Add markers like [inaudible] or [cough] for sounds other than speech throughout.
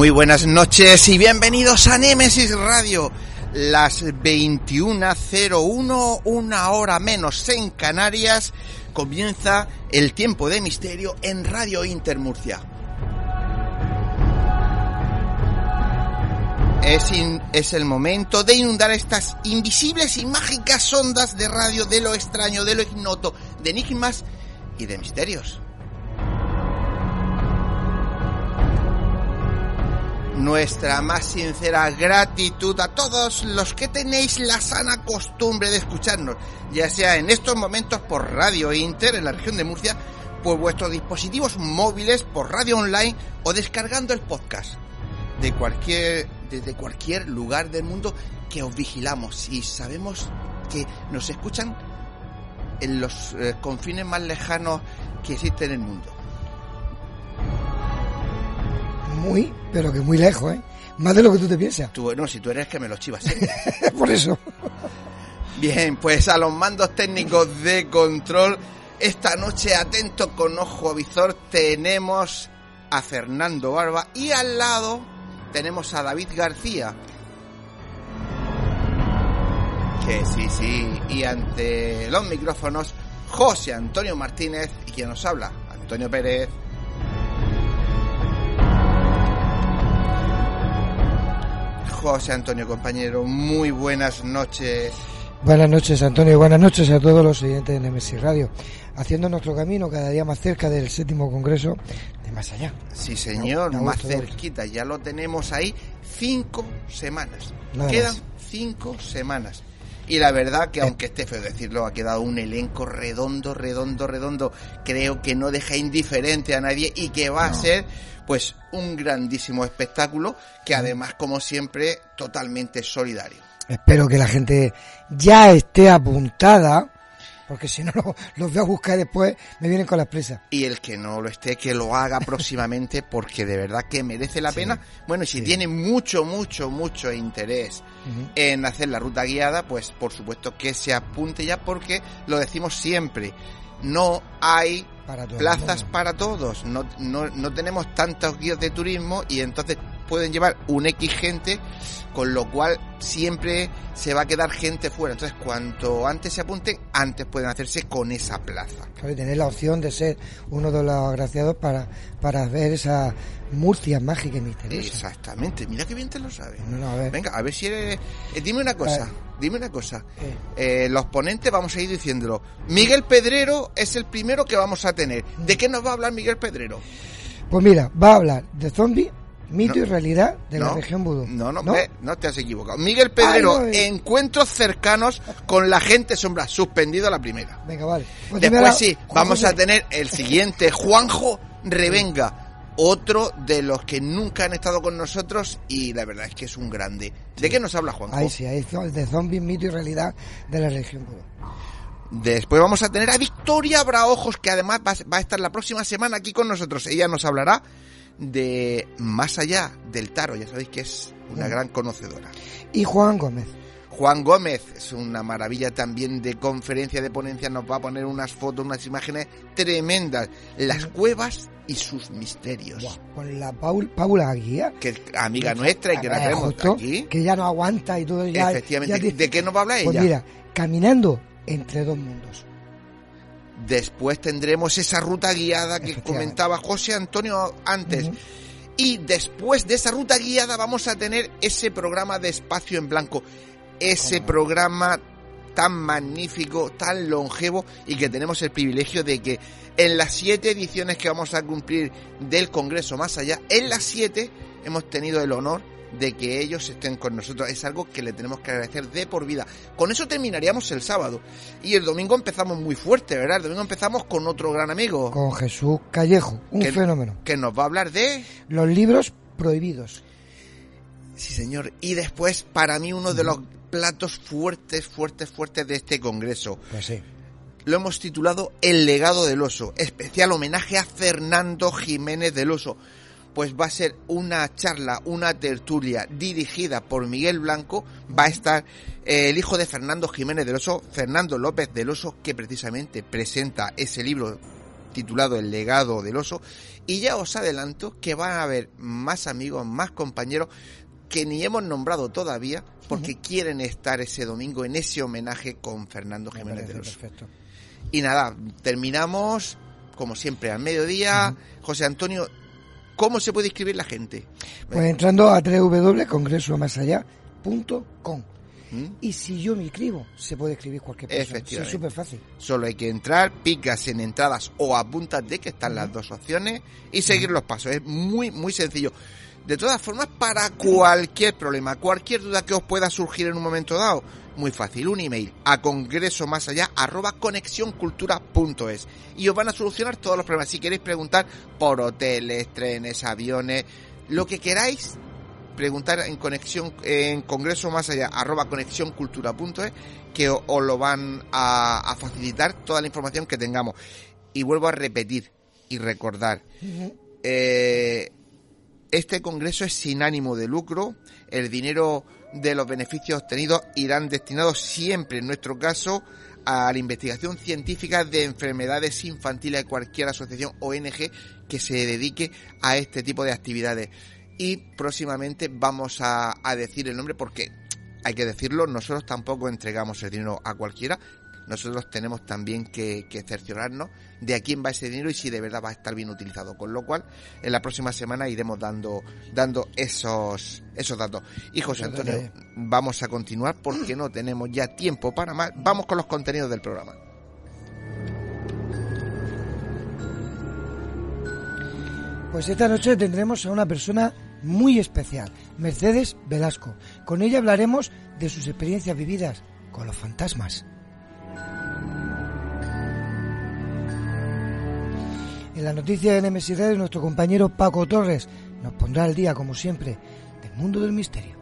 Muy buenas noches y bienvenidos a Nemesis Radio. Las 21.01, una hora menos en Canarias, comienza el tiempo de misterio en Radio Intermurcia. Es, es el momento de inundar estas invisibles y mágicas ondas de radio de lo extraño, de lo ignoto, de enigmas y de misterios. Nuestra más sincera gratitud a todos los que tenéis la sana costumbre de escucharnos, ya sea en estos momentos por Radio Inter en la región de Murcia, por vuestros dispositivos móviles, por radio online o descargando el podcast de cualquier desde cualquier lugar del mundo que os vigilamos y sabemos que nos escuchan en los eh, confines más lejanos que existen en el mundo. Muy, pero que muy lejos, ¿eh? Más de lo que tú te piensas. Tú, no, si tú eres que me lo chivas. [laughs] Por eso. Bien, pues a los mandos técnicos de control, esta noche atento con ojo visor tenemos a Fernando Barba y al lado tenemos a David García. Que sí, sí, y ante los micrófonos José Antonio Martínez y quien nos habla, Antonio Pérez. José Antonio, compañero, muy buenas noches. Buenas noches, Antonio. Buenas noches a todos los oyentes de Nemesis Radio. Haciendo nuestro camino cada día más cerca del séptimo congreso de Más Allá. Sí, señor, No, más cerquita, ya lo tenemos ahí. Cinco semanas. Nada Quedan más. cinco semanas. Y la verdad que, aunque esté feo decirlo, ha quedado un elenco redondo, redondo, redondo. Creo que no deja indiferente a nadie y que va a ser, pues, un grandísimo espectáculo que además, como siempre, totalmente solidario. Espero que la gente ya esté apuntada, porque si no [laughs] lo- los voy a buscar después, me vienen con las presas. y el que no lo esté, que lo haga [laughs] próximamente porque de verdad que merece la Sí, pena. Bueno, y si sí. tiene mucho, mucho, mucho interés en hacer la ruta guiada, pues por supuesto que se apunte ya porque lo decimos siempre. No hay Para todo plazas para todos, no, no, no tenemos tantos guías de turismo y entonces pueden llevar un X gente, con lo cual siempre se va a quedar gente fuera. Entonces, cuanto antes se apunten, antes pueden hacerse con esa plaza. Claro, y tener la opción de ser uno de los agraciados para, para ver esa Murcia mágica y misteriosa. Exactamente, mira que bien te lo sabes. No, no, a ver. Venga, a ver si eres... eh, dime una cosa, dime una cosa. Eh, Eh, los ponentes vamos a ir diciéndolo. Miguel Pedrero es el primero que vamos a tener. ¿De qué nos va a hablar Miguel Pedrero? Pues mira, va a hablar de zombies, mito No. y realidad de la región vudú. No, no, eh, no te has equivocado. Miguel Pedrero, Ay, eh. encuentros cercanos con la gente sombra, suspendido a la primera. Venga, vale. Pues Después la- sí, vamos a tener el siguiente, Juanjo Revenga, otro de los que nunca han estado con nosotros y la verdad es que es un grande. ¿De qué nos habla Juanjo? Ahí sí, ahí de zombies, mito y realidad de la región vudú. Después vamos a tener a Victoria Braojos, que además va, va a estar la próxima semana aquí con nosotros. Ella nos hablará de más allá del tarot. Ya sabéis que es una Mm. gran conocedora. Y Juan Gómez. Juan Gómez es una maravilla también de conferencia de ponencia, nos va a poner unas fotos, unas imágenes tremendas. Las cuevas y sus misterios. con la Paula Guía. Que amiga nuestra y que la tenemos aquí. Que ya no aguanta y todo ya. Efectivamente. ¿De qué nos va a hablar pues ella? mira, caminando entre dos mundos. Después tendremos esa ruta guiada que comentaba José Antonio antes. Y después de esa ruta guiada vamos a tener ese programa de espacio en blanco. Ese programa tan magnífico, tan longevo y que tenemos el privilegio de que en las siete ediciones que vamos a cumplir del Congreso Más Allá, en las siete hemos tenido el honor de que ellos estén con nosotros. Es algo que le tenemos que agradecer de por vida. Con eso terminaríamos el sábado. Y el domingo empezamos muy fuerte, ¿verdad? El domingo empezamos con otro gran amigo. Con Jesús Callejo, un fenómeno. Que nos va a hablar de... Los libros prohibidos. Sí, señor. Y después, para mí, uno de los platos fuertes, fuertes, fuertes de este congreso. Pues sí. Lo hemos titulado El legado del oso, especial homenaje a Fernando Jiménez del Oso pues va a ser una charla, una tertulia dirigida por Miguel Blanco. Va a estar eh, el hijo de Fernando Jiménez del Oso, Fernando López del Oso, que precisamente presenta ese libro titulado El legado del oso. Y ya os adelanto que van a haber más amigos, más compañeros que ni hemos nombrado todavía porque quieren estar ese domingo en ese homenaje con Fernando Jiménez del Oso. Perfecto. Y nada, terminamos como siempre al mediodía. José Antonio, ¿Cómo se puede inscribir la gente? Pues entrando a www.congresomasallá.com. ¿Mm? Y si yo me inscribo, se puede escribir cualquier persona. Es súper fácil. Solo hay que entrar, picas en entradas o apúntate, que están las dos opciones, y seguir los pasos. Es muy, muy sencillo. De todas formas, para cualquier problema, cualquier duda que os pueda surgir en un momento dado, muy fácil, un email a congreso más allá arroba conexioncultura.es y os van a solucionar todos los problemas. Si queréis preguntar por hoteles, trenes, aviones, lo que queráis, preguntar en conexión en congreso más allá arroba conexioncultura.es que os, lo van a, facilitar toda la información que tengamos. Y vuelvo a repetir y recordar. Eh, este congreso es sin ánimo de lucro. El dinero de los beneficios obtenidos irán destinados siempre, en nuestro caso, a la investigación científica de enfermedades infantiles de cualquier asociación ONG que se dedique a este tipo de actividades. Y próximamente vamos a, decir el nombre porque hay que decirlo, nosotros tampoco entregamos el dinero a cualquiera, nosotros tenemos también que, cerciorarnos de a quién va ese dinero y si de verdad va a estar bien utilizado. Con lo cual, en la próxima semana iremos dando, dando esos, esos datos. Y José Antonio, vamos a continuar porque no tenemos ya tiempo para más. Vamos con los contenidos del programa. Pues esta noche tendremos a una persona muy especial, Mercedes Velasco. Con ella hablaremos de sus experiencias vividas con los fantasmas. En la noticia de NMS Radio, nuestro compañero Paco Torres nos pondrá al día, como siempre, del mundo del misterio.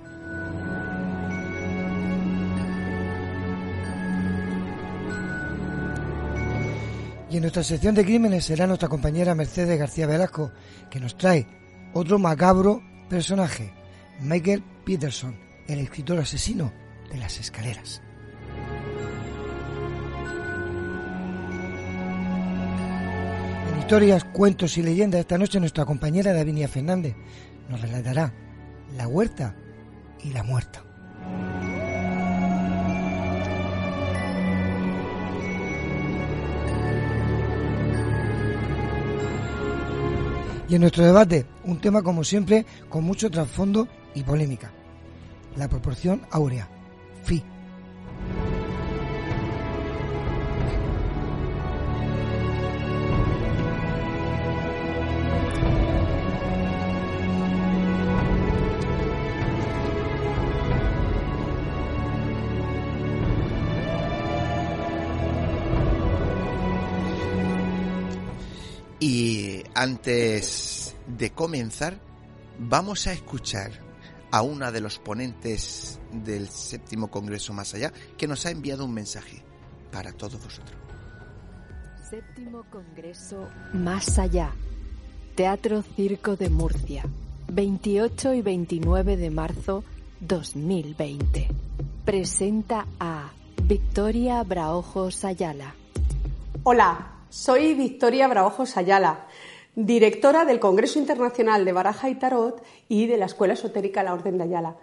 Y en nuestra sección de crímenes será nuestra compañera Mercedes García Velasco, que nos trae otro macabro personaje, Michael Peterson, el escritor asesino de las escaleras. Historias, cuentos y leyendas, esta noche nuestra compañera Davinia Fernández nos relatará La huerta y la muerta. Y en nuestro debate, un tema como siempre con mucho trasfondo y polémica. La proporción áurea. Fi. Antes de comenzar, vamos a escuchar a una de los ponentes del séptimo Congreso Más Allá que nos ha enviado un mensaje para todos vosotros. Séptimo Congreso Más Allá. Teatro Circo de Murcia. 28 y 29 de marzo 2020. presenta a Victoria Braojos Ayala. Hola, soy Victoria Braojos Ayala, directora del Congreso Internacional de Baraja y Tarot y de la Escuela Esotérica La Orden de Ayala.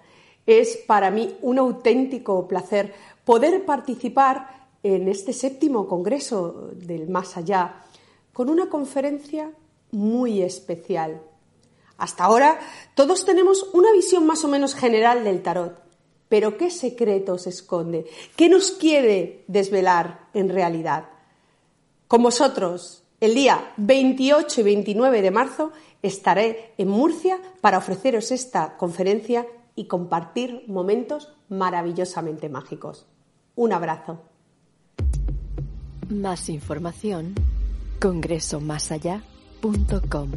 Es para mí un auténtico placer poder participar en este séptimo Congreso del Más Allá con una conferencia muy especial. Hasta ahora todos tenemos una visión más o menos general del tarot, pero ¿qué secretos esconde? ¿Qué nos quiere desvelar en realidad? Con vosotros, el día 28 y 29 de marzo estaré en Murcia para ofreceros esta conferencia y compartir momentos maravillosamente mágicos. Un abrazo. Más información congresomasallá.com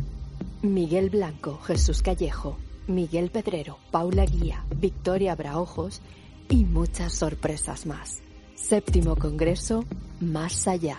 Miguel Blanco, Jesús Callejo, Miguel Pedrero, Paula Guía, Victoria Braojos y muchas sorpresas más. Séptimo Congreso Más Allá.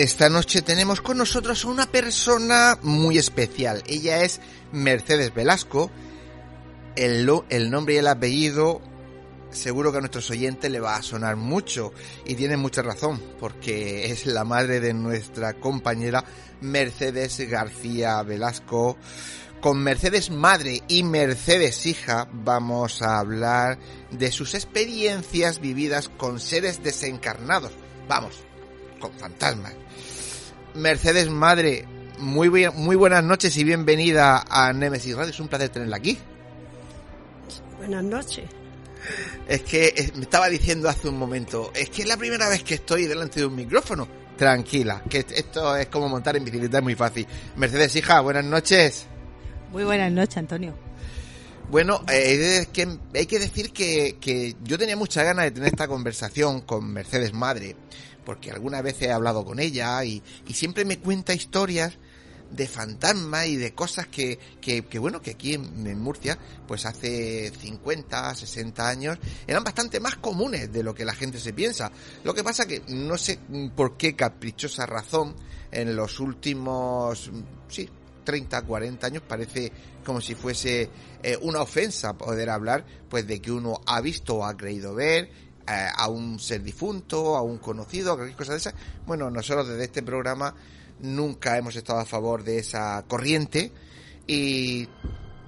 Esta noche tenemos con nosotros a una persona muy especial. Ella es Mercedes Velasco. El, el nombre y el apellido seguro que a nuestros oyentes le va a sonar mucho y tiene mucha razón porque es la madre de nuestra compañera Mercedes García Velasco. Con Mercedes madre y Mercedes hija vamos a hablar de sus experiencias vividas con seres desencarnados. Vamos, con fantasmas. Mercedes madre, muy, muy buenas noches y bienvenida a Nemesis Radio. Es un placer tenerla aquí. Buenas noches. Es que me estaba diciendo hace un momento, es que es la primera vez que estoy delante de un micrófono. Tranquila, que esto es como montar en bicicleta, es muy fácil. Mercedes, hija, buenas noches. Muy buenas noches, Antonio. Bueno, eh, es que hay que decir que, que yo tenía muchas ganas de tener esta conversación con Mercedes Madre, porque algunas veces he hablado con ella y, y siempre me cuenta historias de fantasmas y de cosas que, que, que, bueno, que aquí en, en Murcia, pues hace 50, 60 años, eran bastante más comunes de lo que la gente se piensa. Lo que pasa que no sé por qué caprichosa razón en los últimos, sí, 30, 40 años parece como si fuese eh, una ofensa poder hablar pues de que uno ha visto o ha creído ver eh, a un ser difunto, a un conocido, a cualquier cosa de esa. Bueno, nosotros desde este programa nunca hemos estado a favor de esa corriente y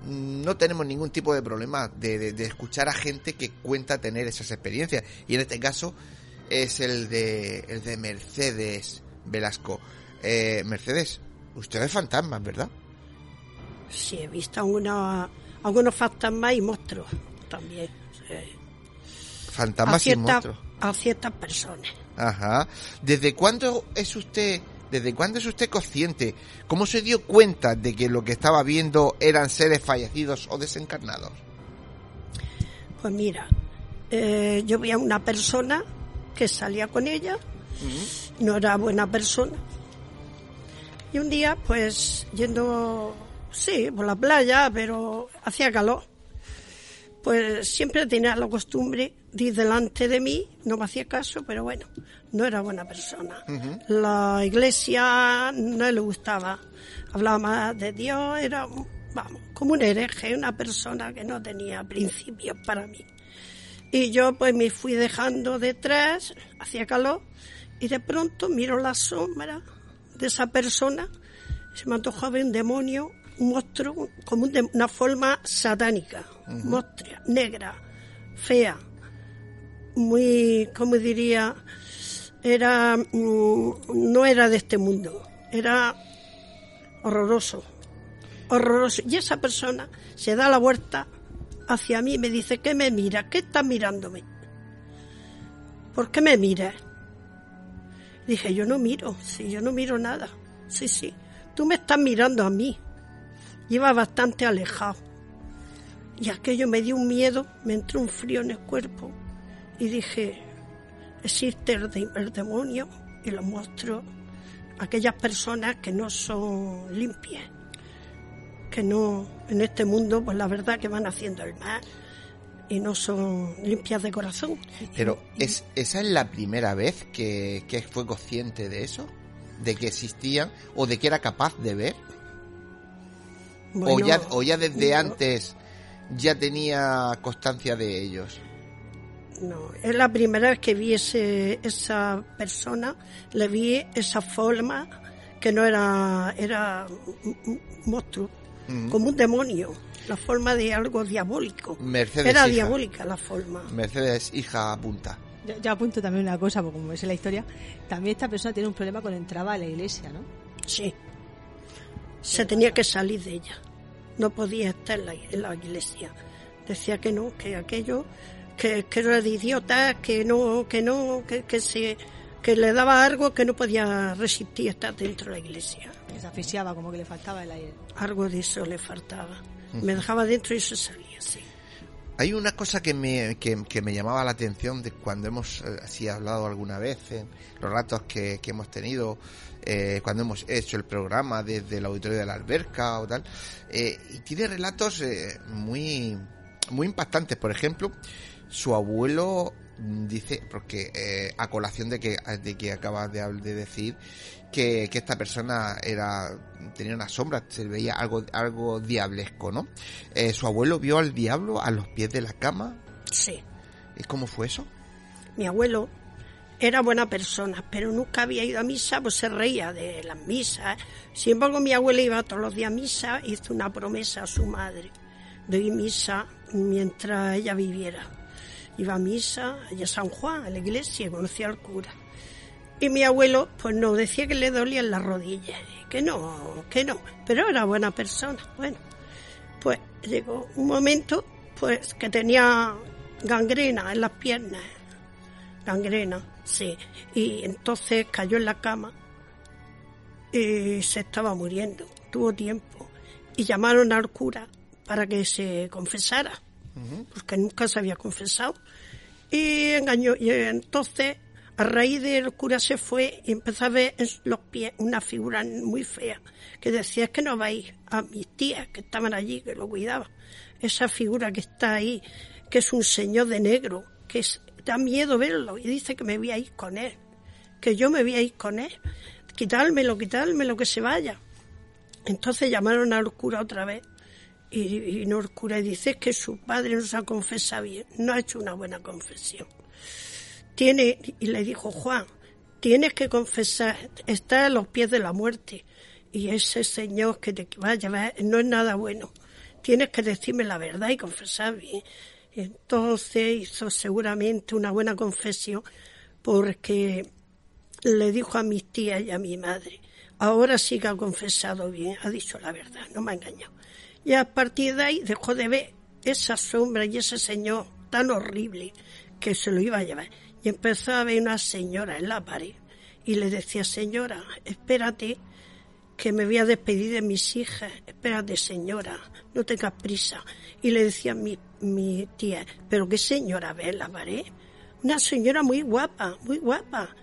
no tenemos ningún tipo de problema de, escuchar a gente que cuenta tener esas experiencias y en este caso es el de el de Mercedes Velasco. Eh, Mercedes, usted es fantasma, ¿verdad? Sí, he visto a una, algunos fantasmas y monstruos también. Fantasmas y monstruos. A ciertas personas. Ajá. ¿Desde cuándo es usted, desde cuándo es usted consciente? ¿Cómo se dio cuenta de que lo que estaba viendo eran seres fallecidos o desencarnados? Pues mira, eh, yo vi a una persona que salía con ella, no era buena persona. Y un día, pues, yendo, sí, por la playa, pero hacía calor, pues siempre tenía la costumbre delante de mí, no me hacía caso, pero bueno, no era buena persona. La iglesia no le gustaba, hablaba más de Dios, era, vamos, como un hereje, una persona que no tenía principios para mí. Y yo pues me fui dejando detrás, hacía calor, y de pronto miro la sombra de esa persona, se me antojó ver un demonio, un monstruo, como una forma satánica, monstruo, negra, fea, muy, como diría, era, mm, no era de este mundo, era horroroso, horroroso. Y esa persona se da la vuelta hacia mí y me dice, ¿qué me mira? ¿Qué estás mirándome? ¿Por qué me miras? Dije, yo no miro, sí, yo no miro nada. Sí, sí, tú me estás mirando a mí. Lleva bastante alejado. Y aquello me dio un miedo, me entró un frío en el cuerpo. Y dije, existe el, el demonio y los monstruos, aquellas personas que no son limpias que no, en este mundo, pues la verdad que van haciendo el mal y no son limpias de corazón. Pero es, esa es la primera vez que, que fue consciente de eso, de que existían o de que era capaz de ver. o, ya, o ya desde antes ya tenía constancia de ellos. No, es la primera vez que vi ese, esa persona, le vi esa forma que no era, era un monstruo, como un demonio, la forma de algo diabólico. Mercedes Era hija. diabólica la forma. Mercedes, hija, apunta. Yo, yo apunto también una cosa, porque como es la historia, también esta persona tiene un problema cuando entraba a la iglesia, ¿no? Sí. Se tenía que salir de ella. No podía estar en la, en la iglesia. Decía que no, que aquello, que, que era de idiota, que no, que no, que, que se que le daba algo que no podía resistir estar dentro de la iglesia. Que se asfixiaba, como que le faltaba el aire. Algo de eso le faltaba. Me dejaba dentro y se salía, sí. Hay una cosa que me, que, que me llamaba la atención de cuando hemos eh, así hablado alguna vez, en los ratos que, que hemos tenido, eh, cuando hemos hecho el programa desde el auditorio de la alberca o tal, eh, y tiene relatos eh, muy, muy impactantes. Por ejemplo, su abuelo dice, porque eh, a colación de que, de que acabas de, de decir, que, que esta persona era tenía una sombra, se veía algo, algo diablesco, ¿no? Eh, su abuelo vio al diablo a los pies de la cama. Sí. ¿Y cómo fue eso? Mi abuelo era buena persona, pero nunca había ido a misa, pues se reía de las misas. Sin embargo, mi abuela iba todos los días a misa, hizo una promesa a su madre de ir misa mientras ella viviera. Iba a misa allá a San Juan, a la iglesia, y conocía al cura. Y mi abuelo, pues no, decía que le dolían las rodillas, que no, que no, pero era buena persona. Bueno, pues llegó un momento, pues que tenía gangrena en las piernas, gangrena, sí, y entonces cayó en la cama y se estaba muriendo, tuvo tiempo, y llamaron al cura para que se confesara, porque nunca se había confesado, y engañó, y entonces a raíz del cura se fue y empezó a ver en los pies una figura muy fea que decía es que no vais a mis tías que estaban allí, que lo cuidaban. Esa figura que está ahí, que es un señor de negro, que es, da miedo verlo y dice que me voy a ir con él, que yo me voy a ir con él, quitármelo, quitármelo, que se vaya. Entonces llamaron al cura otra vez y, y no el cura dice que su padre no se ha confesado bien, no ha hecho una buena confesión tiene, y le dijo Juan, tienes que confesar, está a los pies de la muerte, y ese señor que te va a llevar no es nada bueno. Tienes que decirme la verdad y confesar bien. Entonces hizo seguramente una buena confesión porque le dijo a mis tías y a mi madre, ahora sí que ha confesado bien, ha dicho la verdad, no me ha engañado. Y a partir de ahí dejó de ver esa sombra y ese señor tan horrible que se lo iba a llevar. Y empezó a ver una señora en la pared y le decía, señora, espérate que me voy a despedir de mis hijas, espérate señora, no tengas prisa. Y le decía mi, mi tía, pero qué señora ve en la pared, una señora muy guapa, muy guapa.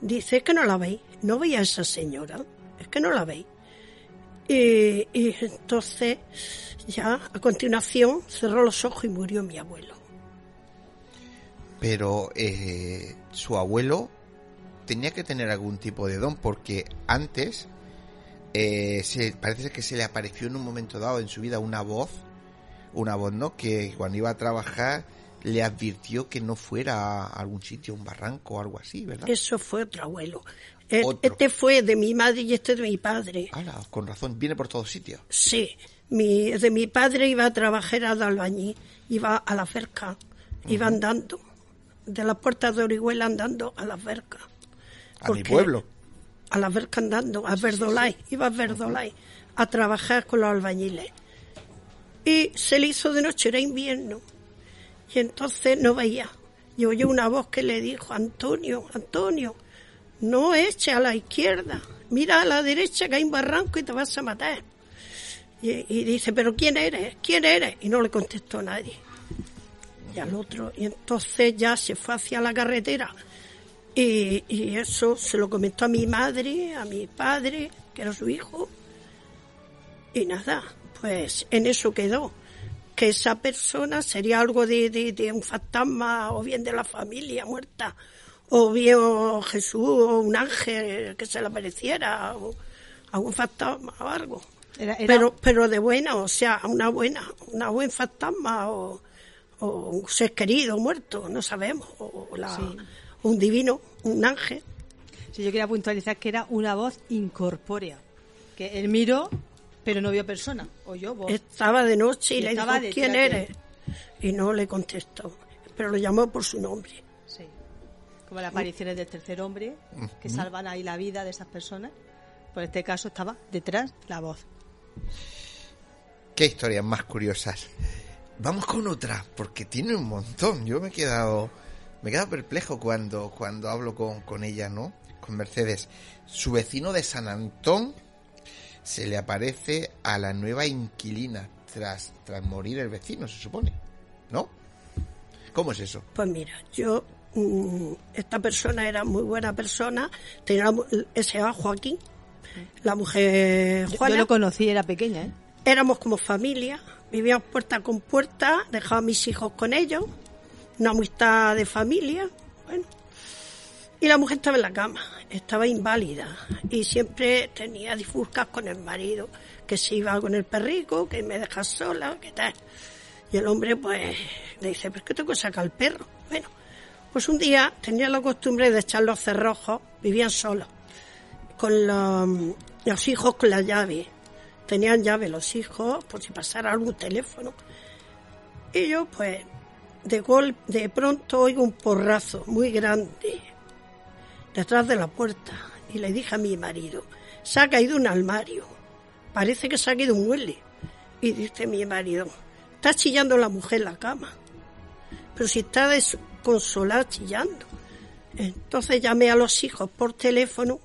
Dice, que no la veis, no veía a esa señora, es que no la veis. Y, y entonces ya a continuación cerró los ojos y murió mi abuelo. Pero eh, su abuelo tenía que tener algún tipo de don porque antes eh, se, parece que se le apareció en un momento dado en su vida una voz, una voz, ¿no? Que cuando iba a trabajar le advirtió que no fuera a algún sitio, un barranco o algo así, ¿verdad? Eso fue otro abuelo. E- Este fue de mi madre y este de mi padre. Ala, con razón, viene por todos sitios. Sí, mi, de mi padre iba a trabajar a albañil, iba a la cerca, iba andando, de las puertas de Orihuela andando a la cerca. A mi pueblo. A la cerca andando, a Verdolay, iba a Verdolay a trabajar con los albañiles. Y se le hizo de noche, era invierno, y entonces no veía. Y oyó una voz que le dijo, Antonio, Antonio, no eche a la izquierda, mira a la derecha que hay un barranco y te vas a matar. Y, dice, pero ¿quién eres? ¿Quién eres? Y no le contestó nadie. Y al otro, y entonces ya se fue hacia la carretera. Y, y eso se lo comentó a mi madre, a mi padre, que era su hijo. Y nada, pues en eso quedó. Que esa persona sería algo de, de, de un fantasma o bien de la familia muerta, o bien o Jesús o un ángel que se le apareciera, o algún fantasma o algo. Era- era- Pero, pero de buena, o sea, una buena, una buen fantasma o, o un ser querido muerto, no sabemos, o la- Sí. un divino, un ángel. Sí, yo quería puntualizar que era una voz incorpórea. Que él miró, pero no vio persona. Oyó voz. Estaba de noche y, Y le dijo, ¿quién eres? Y no le contestó, pero lo llamó por su nombre. Como las apariciones del tercer hombre, que salvan ahí la vida de esas personas. Por este caso estaba detrás la voz. Qué historias más curiosas. Vamos con otra, porque tiene un montón. Yo me he quedado, me he quedado perplejo cuando, cuando hablo con, con ella, ¿no? Con Mercedes. Su vecino de San Antón se le aparece a la nueva inquilina tras, tras morir el vecino, se supone. ¿No? ¿Cómo es eso? Pues mira, yo, esta persona era muy buena persona, tenía ese Joaquín, la mujer Juana. yo lo conocí, era pequeña, ¿eh? éramos como familia, vivíamos puerta con puerta, dejaba a mis hijos con ellos, una amistad de familia, bueno. Y la mujer estaba en la cama, estaba inválida y siempre tenía difuscas con el marido, que se iba con el perrico, que me dejas sola, que tal. Y el hombre pues le dice, ¿pero qué tengo que sacar al perro? Bueno, pues un día tenía la costumbre de echar los cerrojos, vivían solos, con los, hijos con la llave. Tenían llave los hijos por si pasara algún teléfono. Y yo pues de gol, de pronto oigo un porrazo muy grande detrás de la puerta y le dije a mi marido, se ha caído un armario, parece que se ha caído un mueble. Y dice mi marido, está chillando la mujer en la cama, pero si está desconsolada chillando. Entonces llamé a los hijos por teléfono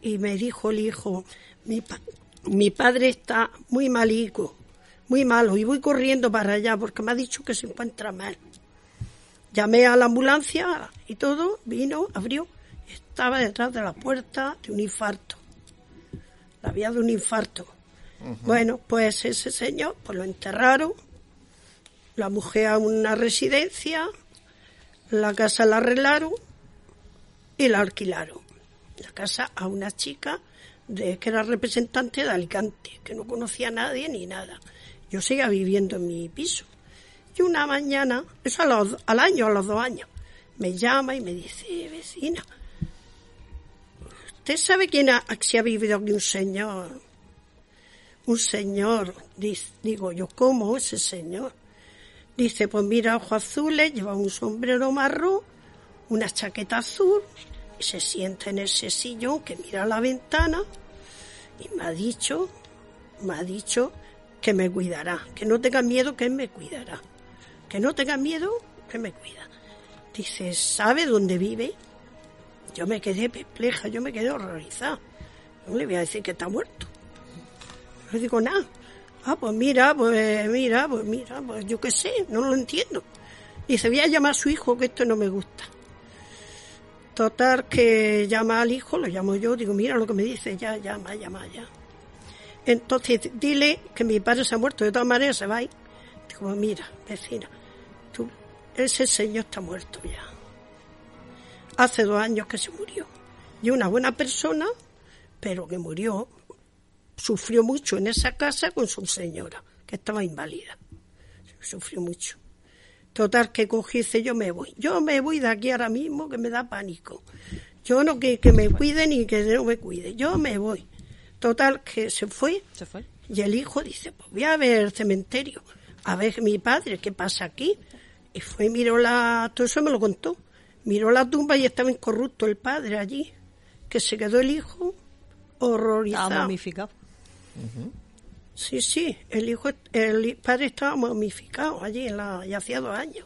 y me dijo el hijo, mi, pa- mi padre está muy malico, muy malo, y voy corriendo para allá porque me ha dicho que se encuentra mal. Llamé a la ambulancia y todo, vino, abrió, estaba detrás de la puerta de un infarto. La vía de un infarto. Bueno, pues ese señor, pues lo enterraron, la mujer a una residencia, la casa la arreglaron y la alquilaron. La casa a una chica de que era representante de Alicante, que no conocía a nadie ni nada. Yo seguía viviendo en mi piso. Y una mañana, eso a los- al año, a los dos años, me llama y me dice, vecina, ¿usted sabe quién ha, si ha vivido aquí un señor? Un señor, digo yo, ¿cómo ese señor? Dice, pues mira, ojos azules, lleva un sombrero marrón, una chaqueta azul, y se sienta en ese sillón que mira a la ventana, y me ha dicho, me ha dicho que me cuidará, que no tenga miedo, que me cuidará, que no tenga miedo, que me cuida. Dice, ¿sabe dónde vive? Yo me quedé perpleja, yo me quedé horrorizada. No le voy a decir que está muerto. No le digo nada. Ah, pues mira, pues mira, pues mira, pues yo qué sé, no lo entiendo. Dice, voy a llamar a su hijo, que esto no me gusta. Total, que llama al hijo, lo llamo yo, digo, mira lo que me dice, ya, llama, llama, ya. Entonces, dile que mi padre se ha muerto, de todas maneras se va a ir. Digo, pues mira, vecina, tú, ese señor está muerto ya. Hace dos años que se murió. Y una buena persona, pero que murió, sufrió mucho en esa casa con su señora, que estaba inválida. Sufrió mucho. Total, que cogí y dice, yo me voy. Yo me voy de aquí ahora mismo, que me da pánico. Yo no que, que me cuide ni que no me cuide. Yo me voy. Total, que se fue. Se fue. Y el hijo dice, pues voy a ver el cementerio, a ver mi padre, ¿qué pasa aquí? Y fue y miró la... Todo eso me lo contó. Miró la tumba y estaba incorrupto el padre allí. Que se quedó el hijo horrorizado. Estaba momificado. Sí, sí, el hijo, el padre estaba momificado allí, en la, ya hacía dos años,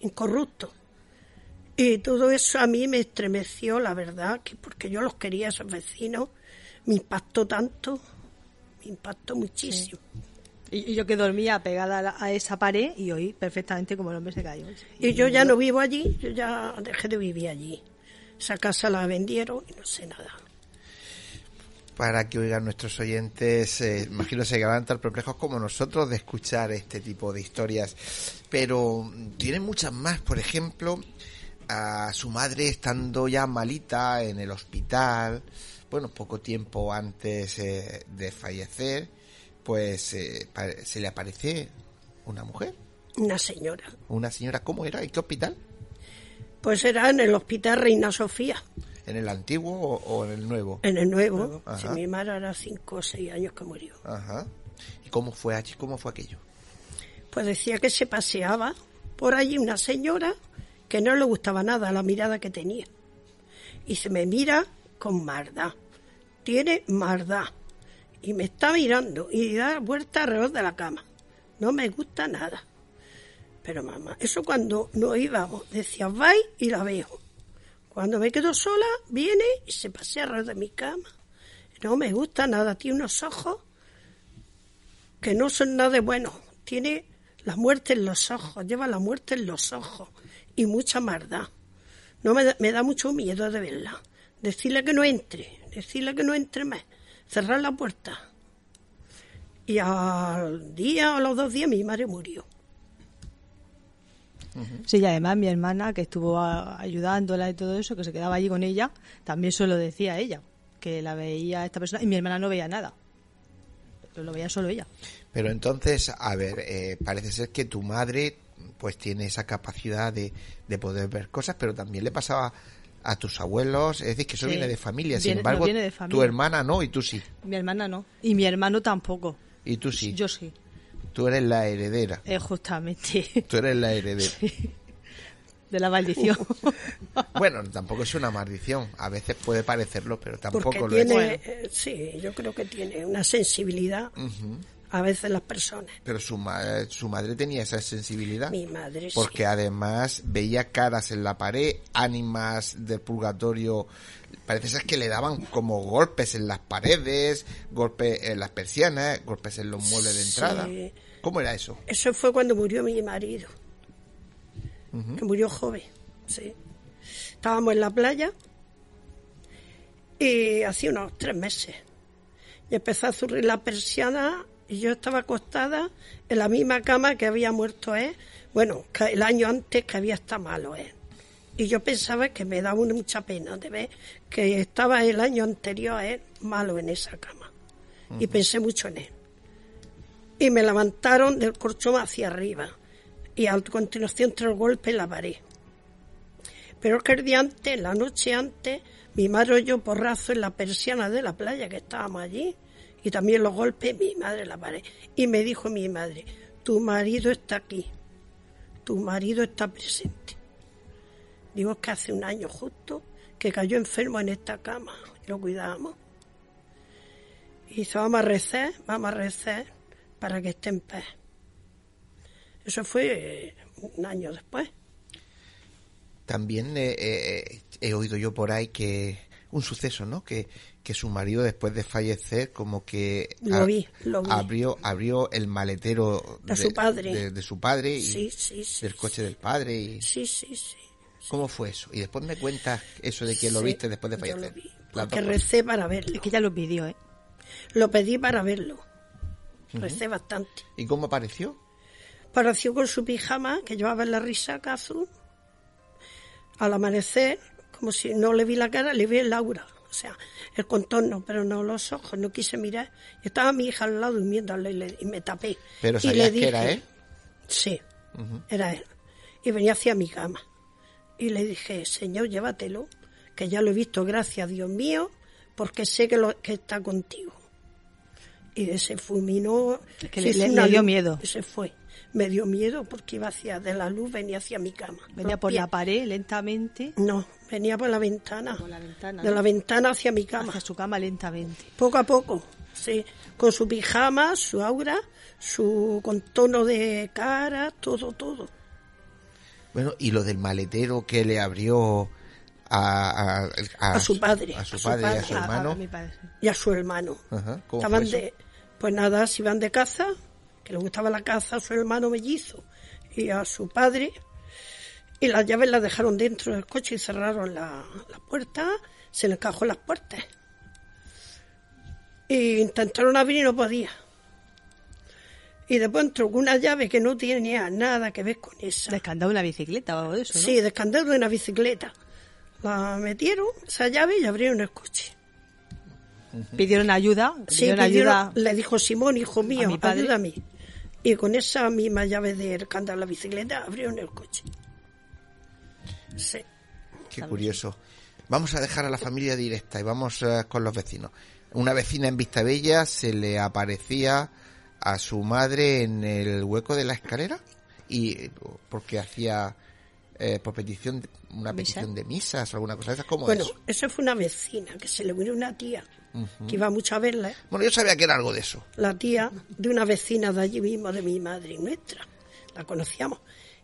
incorrupto. Y todo eso a mí me estremeció, la verdad, que porque yo los quería, esos vecinos, me impactó tanto, me impactó muchísimo. Y, y yo que dormía pegada a, la- a esa pared y oí perfectamente como el hombre se cayó. Y yo ya no vivo allí, yo ya dejé de vivir allí. Esa casa la vendieron y no sé nada. Para que oigan nuestros oyentes, eh, imagino se quedarán tan perplejos como nosotros de escuchar este tipo de historias. Pero tienen muchas más, por ejemplo, a su madre estando ya malita en el hospital, bueno, poco tiempo antes eh, de fallecer, pues eh, se le aparece una mujer, Una señora. una señora, ¿cómo era? ¿En qué hospital? Pues era en el hospital Reina Sofía, ¿En el antiguo o, o en el nuevo? en el nuevo. Ajá. Si mi madre era cinco o seis años que murió. Ajá. ¿Y cómo fue allí? ¿Cómo fue aquello? Pues decía que se paseaba por allí una señora que no le gustaba nada la mirada que tenía. Y se me mira con maldad. Tiene maldad. Y me está mirando y da vuelta alrededor de la cama. No me gusta nada. Pero mamá, eso cuando no íbamos, decía, vai y la veo. Cuando me quedo sola, viene y se pasea alrededor de mi cama. No me gusta nada, tiene unos ojos que no son nada de bueno. Tiene la muerte en los ojos, lleva la muerte en los ojos y mucha maldad. No me da, me da mucho miedo de verla. Decirle que no entre, decirle que no entre más, cerrar la puerta. Y al día o a los dos días mi madre murió. Sí, y además mi hermana, que estuvo a- ayudándola y todo eso, que se quedaba allí con ella, también se lo decía a ella, que la veía esta persona, y mi hermana no veía nada. Pero lo veía solo ella. Pero entonces, a ver, eh, parece ser que tu madre pues tiene esa capacidad de, de poder ver cosas, pero también le pasaba a tus abuelos, es decir, que eso Sí. viene de familia. Sin Viene- embargo, no viene de tu hermana no y tú sí. Mi hermana no. Y mi hermano tampoco. Y tú sí. Yo sí. Tú eres la heredera. Eh, justamente. Tú eres la heredera. De la maldición. [laughs] Bueno, tampoco es una maldición. A veces puede parecerlo, pero tampoco Porque lo tiene, es. eh, sí, yo creo que tiene una sensibilidad. A veces las personas. Pero su, ma- su madre tenía esa sensibilidad. Mi madre sí. Porque además veía caras en la pared, ánimas del purgatorio. Parece ser que le daban como golpes en las paredes, golpes en las persianas, golpes en los muebles de entrada. Sí. ¿Cómo era eso? Eso fue cuando murió mi marido, que murió joven, sí. Estábamos en la playa y hacía unos tres meses. Y empezó a zurrir la persiana y yo estaba acostada en la misma cama que había muerto él. Bueno, que el año antes que había estado malo él. Y yo pensaba que me daba mucha pena de ver que estaba el año anterior a él malo en esa cama. Y pensé mucho en él y me levantaron del colchón hacia arriba y a continuación tres golpes en la pared. Pero que el día antes, la noche antes, mi madre oyó porrazo en la persiana de la playa que estábamos allí y también los golpes mi madre la pared. Y me dijo mi madre, tu marido está aquí, tu marido está presente. Digo que hace un año justo que cayó enfermo en esta cama lo cuidábamos. Y dice, vamos a rezar, vamos a rezar para que esté en paz. Eso fue eh, un año después. También eh, eh, he oído yo por ahí que un suceso, ¿no? Que, que su marido después de fallecer como que Lo vi, lo vi. abrió abrió el maletero De su padre. de, de su padre y Sí, sí, sí. del coche del padre y Sí, sí, sí. cómo fue eso y después me cuentas eso de que lo viste después de fallecer cosas. recé para verlo. Es que ya lo pidió, ¿eh? Lo pedí para verlo. Recé bastante. y cómo apareció Apareció con su pijama, que llevaba en la risaca azul. Al amanecer, como si no le vi la cara, le vi el aura. O sea, el contorno, pero no los ojos, no quise mirar. Y estaba mi hija al lado durmiendo y, le- y me tapé. pero y le que era dije- él Sí, era él. Y venía hacia mi cama. Y le dije, Señor, llévatelo, que ya lo he visto, gracias Dios mío, porque sé que, lo, que está contigo. Y se fulminó. Es que se le- le- dio miedo. y Se fue. Me dio miedo porque iba hacia de la luz, venía hacia mi cama. Venía por la pared lentamente, No, venía por la ventana. por la ventana, De ¿no? la ventana hacia mi cama. hacia su cama lentamente. Poco a poco, sí. Con su pijama, su aura, su contorno de cara, todo, todo. bueno y lo del maletero que le abrió a, a, A su padre, a su a su padre y a su hermano a mi padre. y a su hermano. Ajá, ¿cómo Estaban fue eso? de, pues nada, se iban de caza, que le gustaba la caza a su hermano mellizo y a su padre, y las llaves las dejaron dentro del coche y cerraron la, la puerta, se le encajó las puertas. Y intentaron abrir y no podía. Y después entró con una llave que no tenía nada que ver con esa. Descandado una bicicleta o algo de eso, ¿no? Sí, descandado de una bicicleta. La metieron, esa llave, y abrieron el coche. Pidieron ayuda, Sí, pidieron ayuda. le dijo Simón, hijo mío, mi padre. ayúdame. Y con esa misma llave de la bicicleta abrieron el coche. Sí. Qué curioso. Vamos a dejar a la familia directa y vamos eh, con los vecinos. Una vecina en Vistabella se le aparecía a su madre en el hueco de la escalera y eh, porque hacía eh, por petición de- una ¿Misa? petición de misas o alguna cosa de esas como Bueno, eso. eso fue una vecina que se le murió una tía que iba mucho a verla. ¿eh? Bueno, yo sabía que era algo de eso. la tía de una vecina de allí mismo, de mi madre y nuestra. La conocíamos.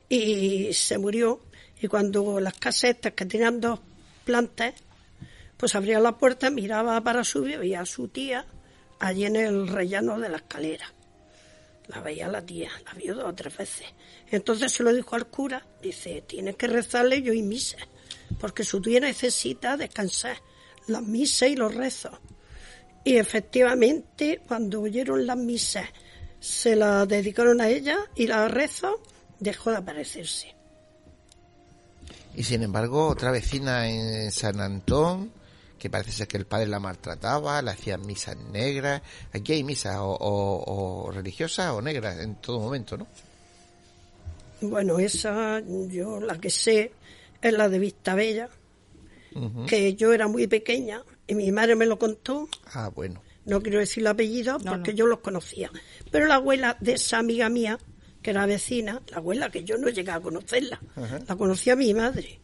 Y se murió. Y cuando las casas estas que tenían dos plantas, pues abría la puerta, miraba para subir y veía a su tía allí en el rellano de la escalera. La veía la tía, la vio dos o tres veces. Entonces se lo dijo al cura, dice, tienes que rezarle yo y misa, porque su tía necesita descansar, las misas y los rezos. Y efectivamente, cuando oyeron las misas, se las dedicaron a ella y las rezos dejó de aparecerse. Y sin embargo, otra vecina en San Antón, que parece ser que el padre la maltrataba, le hacían misas negras. Aquí hay misas o, o- o religiosas o negras en todo momento, ¿no? Bueno, esa, yo la que sé es la de Vista Bella, que yo era muy pequeña y mi madre me lo contó. Ah, bueno. No quiero decir el apellido No, porque no. yo los conocía. Pero la abuela de esa amiga mía, que era vecina, la abuela que yo no llegué a conocerla, la conocía mi madre.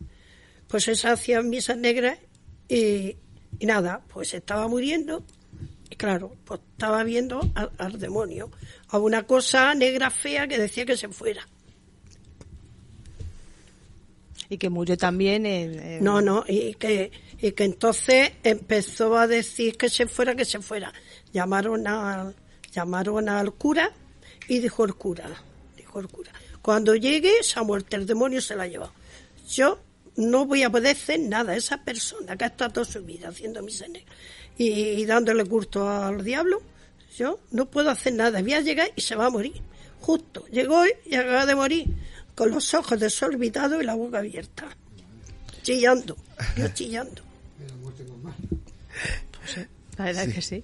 Pues esa hacía misas negras y, y nada, pues estaba muriendo. Y claro, pues estaba viendo al, al demonio, a una cosa negra fea que decía que se fuera. Y que murió también en... en- No, no, y que, y que entonces empezó a decir que se fuera, que se fuera. Llamaron al, llamaron al cura y dijo el cura, dijo el cura, cuando llegue se ha muerto el demonio se la ha llevado. Yo no voy a poder hacer nada a esa persona que ha estado toda su vida haciendo negra y, y dándole culto al diablo. Yo no puedo hacer nada, voy a llegar y se va a morir. Justo, llegó y acaba de morir con los ojos desorbitados y la boca abierta chillando, yo chillando. La verdad que sí.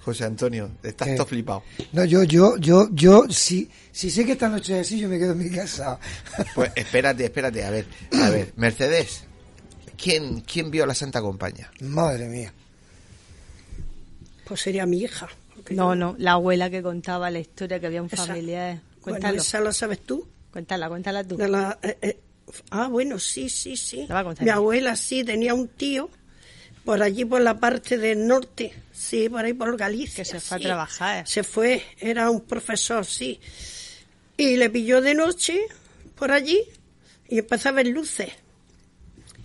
José Antonio, estás ¿Qué? todo flipado. No, yo, yo, yo, yo, si, si sé que esta noche es así, yo me quedo en mi casa. Pues espérate, espérate, a ver, a ver, Mercedes, ¿quién, quién vio a la Santa Compañía? Madre mía. Pues sería mi hija. No, yo- no, la abuela que contaba la historia que había un familiar. Bueno, Cuéntalo, esa la sabes tú. cuéntala, cuéntala tú. De la, eh, eh, ah, bueno, sí, sí, sí. La va a contar Mi abuela sí tenía un tío por allí por la parte del norte, sí, por ahí por Galicia. Que se fue a trabajar. Se fue, era un profesor, sí. Y le pilló de noche por allí y empezó a ver luces,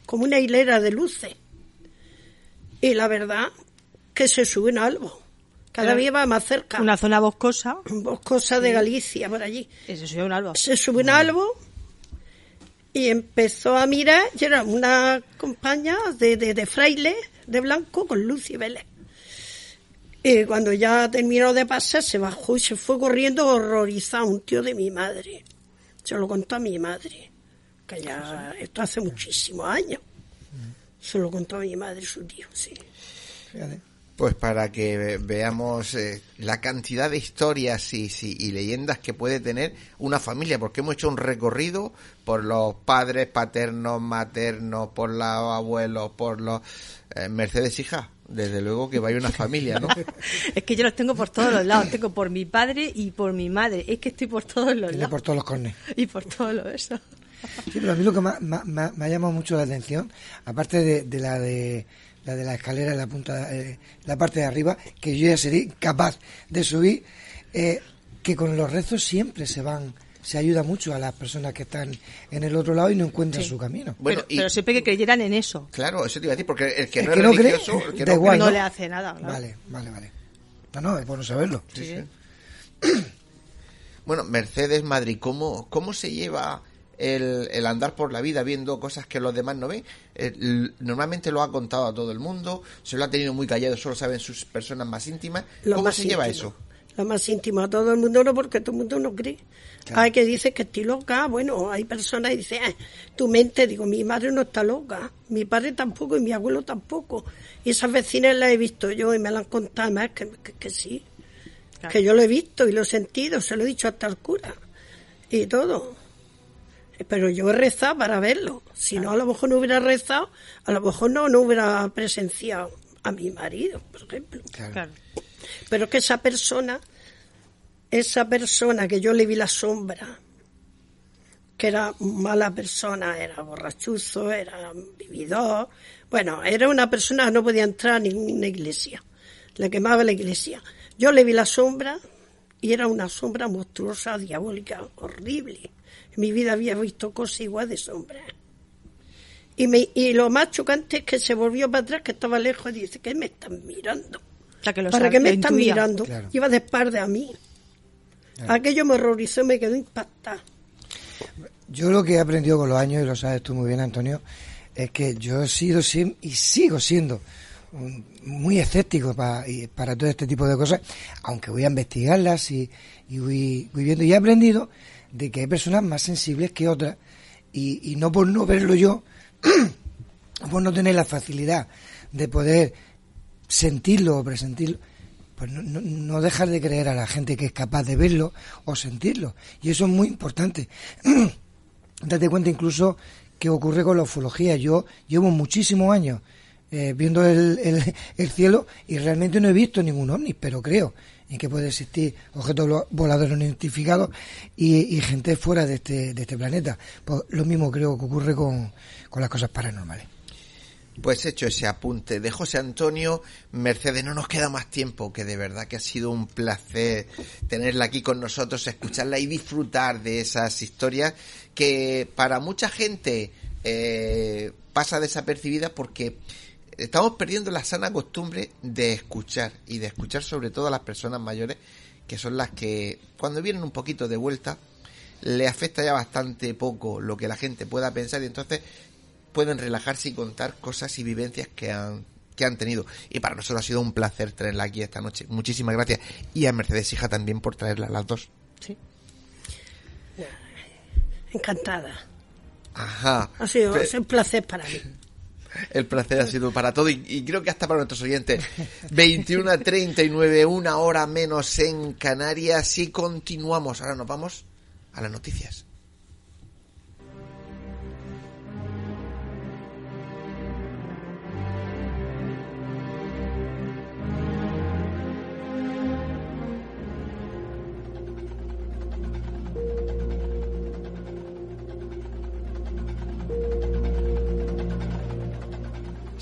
como una hilera de luces. Y la verdad que se sube en algo, cada vez va más cerca. Una zona boscosa. Boscosa de Galicia, por allí. Eso sí, un árbol. Se sube en algo y empezó a mirar y era una compañía de, de, de fraile de blanco con luz y vélez. Y cuando ya terminó de pasar, se bajó y se fue corriendo horrorizado, un tío de mi madre. Se lo contó a mi madre, que ya, esto hace muchísimos años. Se lo contó a mi madre, su tío, sí. Pues para que ve- veamos eh, la cantidad de historias y, sí, y leyendas que puede tener una familia, porque hemos hecho un recorrido por los padres paternos, maternos, por los abuelos, por los... eh, Mercedes hija, desde luego que vaya una familia, ¿no? [laughs] Es que yo los tengo por todos los lados. Tengo por mi padre y por mi madre. Es que estoy por todos los Tiene lados. por todos los cornes. Y por todo lo eso. Sí, pero a mí lo que más- más- más- me ha llamado mucho la atención, aparte de, de la de la de la escalera la punta, eh, la parte de arriba, que yo ya sería incapaz de subir, eh, que con los rezos siempre se van, se ayuda mucho a las personas que están en el otro lado y no encuentran Sí. su camino. Bueno, pero, y pero siempre que creyeran en eso. claro, eso te iba a decir, porque el que El no que es no cree, religioso, el que da no igual. no ¿no? le hace nada. claro. Vale, vale, vale. No, no, es bueno saberlo. Sí, sí. Bueno, Mercedes Madrid, ¿cómo, cómo se lleva el, el andar por la vida viendo cosas que los demás no ven? Eh, normalmente lo ha contado a todo el mundo, se lo ha tenido muy callado, solo saben sus personas más íntimas. Lo ¿Cómo más se lleva eso? Lo más íntimo a todo el mundo no, porque todo el mundo no cree. Hay que dice que estoy loca. Bueno, hay personas que dicen, "Ah, tu mente, digo, mi madre no está loca, mi padre tampoco y mi abuelo tampoco. Y esas vecinas las he visto yo y me las han contado más que, que, que sí. Claro. Que yo lo he visto y lo he sentido, se lo he dicho hasta al cura. Y todo. Pero yo he rezado para verlo. Si no, a lo mejor no hubiera rezado, a lo mejor no, no hubiera presenciado a mi marido, por ejemplo. Claro. Pero que esa persona, esa persona que yo le vi la sombra, que era mala persona, era borrachuzo, era vividor, bueno, era una persona que no podía entrar a ninguna iglesia, le quemaba la iglesia. Yo le vi la sombra y era una sombra monstruosa, diabólica, horrible. En mi vida había visto cosas igual de sombra. Y, me, y lo más chocante es que se volvió para atrás, que estaba lejos, y dice, ¿qué me están mirando? Sea, que lo ¿Para qué me están intuía. mirando? Claro. Iba de espalda a mí. Aquello me horrorizó y me quedó impactada. Yo lo que he aprendido con los años, y lo sabes tú muy bien, Antonio, es que yo he sido y sigo siendo muy escéptico pa- y- para todo este tipo de cosas, aunque voy a investigarlas y, y voy, voy viendo. Y he aprendido de que hay personas más sensibles que otras, y, y no por no verlo yo, [clears throat] por no tener la facilidad de poder sentirlo o presentirlo, pues no, no, dejar de creer a la gente que es capaz de verlo o sentirlo. Y eso es muy importante. [clears throat] Date cuenta incluso que ocurre con la ufología. Yo llevo muchísimos años eh, viendo el, el- el cielo y realmente no he visto ningún ovni, pero creo en que puede existir objetos vo- voladores no identificados y, y gente fuera de este, de este planeta. Pues lo mismo creo que ocurre con, con las cosas paranormales. Pues hecho ese apunte. De José Antonio, Mercedes, no nos queda más tiempo, que de verdad que ha sido un placer tenerla aquí con nosotros, escucharla y disfrutar de esas historias que para mucha gente eh, pasa desapercibida porque estamos perdiendo la sana costumbre de escuchar y de escuchar sobre todo a las personas mayores que son las que cuando vienen un poquito de vuelta le afecta ya bastante poco lo que la gente pueda pensar y entonces pueden relajarse y contar cosas y vivencias que han que han tenido y para nosotros ha sido un placer tenerla aquí esta noche muchísimas gracias y a Mercedes hija también por traerla las dos Sí. Encantada. ajá Ha sido, es un placer para mí. [laughs] El placer ha sido para todo y, y creo que hasta para nuestros oyentes. 21 a 39, una hora menos en Canarias y continuamos. Ahora nos vamos a las noticias.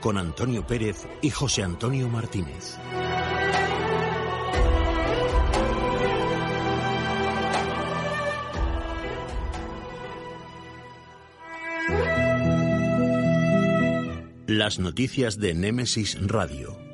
con Antonio Pérez y José Antonio Martínez. Las noticias de Némesis Radio.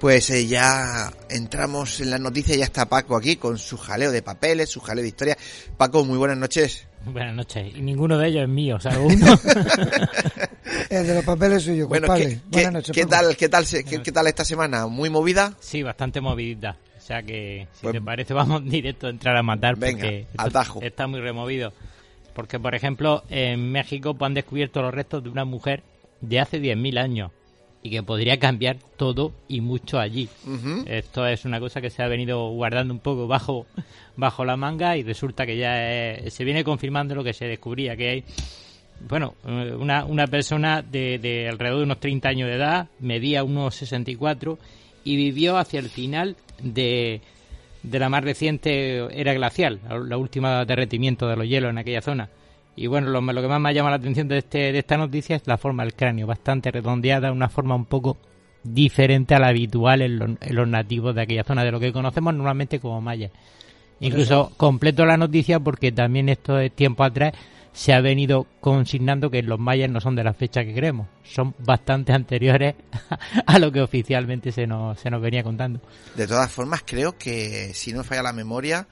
Pues eh, ya entramos en las noticias, ya está Paco aquí con su jaleo de papeles, su jaleo de historia. Paco, muy buenas noches. Buenas noches. Y ninguno de ellos es mío, salvo [laughs] uno. [laughs] El de los papeles suyo, Bueno, compadre. ¿qué, Buenas qué- noches, qué Paco. tal, qué, tal, se- qué, qué tal esta semana? ¿Muy movida? Sí, bastante movidita. O sea que, si Pues- te parece, vamos [laughs] directo a entrar a matar. Venga, porque al esto tajo. Está muy removido. Porque, por ejemplo, en México pues, han descubierto los restos de una mujer de hace 10.000 años y que podría cambiar todo y mucho allí. Esto es una cosa que se ha venido guardando un poco bajo, bajo la manga y resulta que ya es- se viene confirmando lo que se descubría, que hay bueno, eh, una, una persona de, de alrededor de unos 30 años de edad, medía unos 64 y vivió hacia el final de, de la más reciente era glacial, la, la última derretimiento de los hielos en aquella zona. Y bueno, lo, lo que más me llama la atención de, este, de esta noticia es la forma del cráneo, bastante redondeada, una forma un poco diferente a la habitual en los, en los nativos de aquella zona, de lo que conocemos normalmente como mayas. Incluso completo la noticia porque también esto de tiempo atrás se ha venido consignando que los mayas no son de la fecha que creemos, son bastante anteriores [laughs] a lo que oficialmente se nos, se nos venía contando. De todas formas, creo que, si no falla la memoria,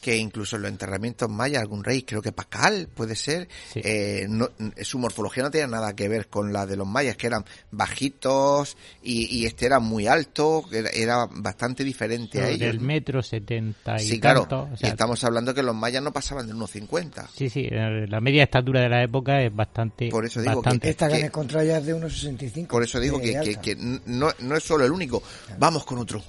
que incluso en los enterramientos mayas, algún rey, creo que Pacal puede ser, Sí. eh, no- su morfología no tenía nada que ver con la de los mayas, que eran bajitos y, y este era muy alto, que era, era bastante diferente a Del ellos. metro setenta y Sí, claro. tanto, o y sea, estamos hablando que los mayas no pasaban de unos 50. Sí, sí, eh, la media estatura de la época es bastante... Por eso digo que- bastante. Esta que que- encontrado ya es de unos 65. Por eso digo de que, que, que no, no es solo el único. Vamos con otro.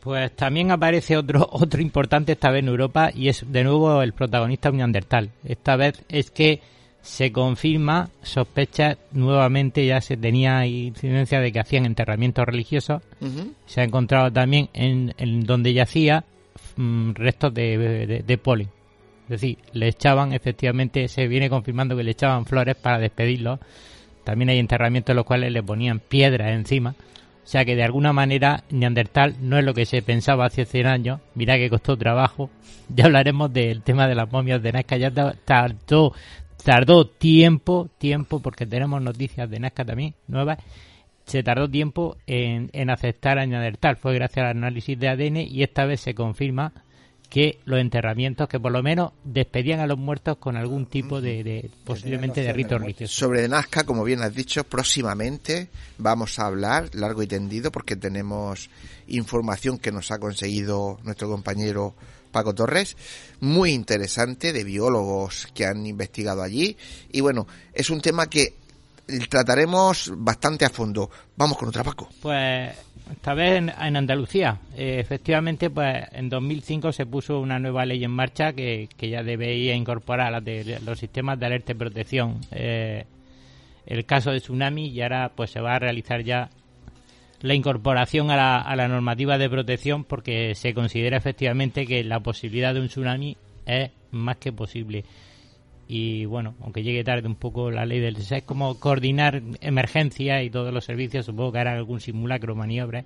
Pues también aparece otro [laughs] otro importante esta vez en Europa y es de nuevo el protagonista un neandertal. Esta vez es que se confirma sospechas nuevamente ya se tenía incidencia de que hacían enterramientos religiosos. Se ha encontrado también en, en donde yacía mm, restos de, de, de polen. Es decir, le echaban, efectivamente, se viene confirmando que le echaban flores para despedirlos. También hay enterramientos en los cuales le ponían piedras encima. O sea que de alguna manera Neandertal no es lo que se pensaba hace 100 años. Mira que costó trabajo. [laughs] Ya hablaremos del tema de las momias de Nazca. Ya ta- tardó, tardó tiempo, tiempo, porque tenemos noticias de Nazca también nuevas. Se tardó tiempo en, en aceptar a Neandertal. Fue gracias al análisis de ADN y esta vez se confirma que los enterramientos que por lo menos despedían a los muertos con algún tipo de, de posiblemente de rito religioso. Sobre Nazca, como bien has dicho, próximamente vamos a hablar largo y tendido porque tenemos información que nos ha conseguido nuestro compañero Paco Torres, muy interesante de biólogos que han investigado allí y bueno, es un tema que trataremos bastante a fondo. Vamos con otra Paco. Pues esta vez en, Andalucía. Eh, efectivamente, pues en 2005 se puso una nueva ley en marcha que, que ya debería incorporar las de, los sistemas de alerta y protección. Eh, el caso de tsunami y ahora pues se va a realizar ya la incorporación a la, a la normativa de protección porque se considera efectivamente que la posibilidad de un tsunami es más que posible y bueno, aunque llegue tarde un poco la ley del es como coordinar emergencias y todos los servicios, supongo que harán algún simulacro, maniobras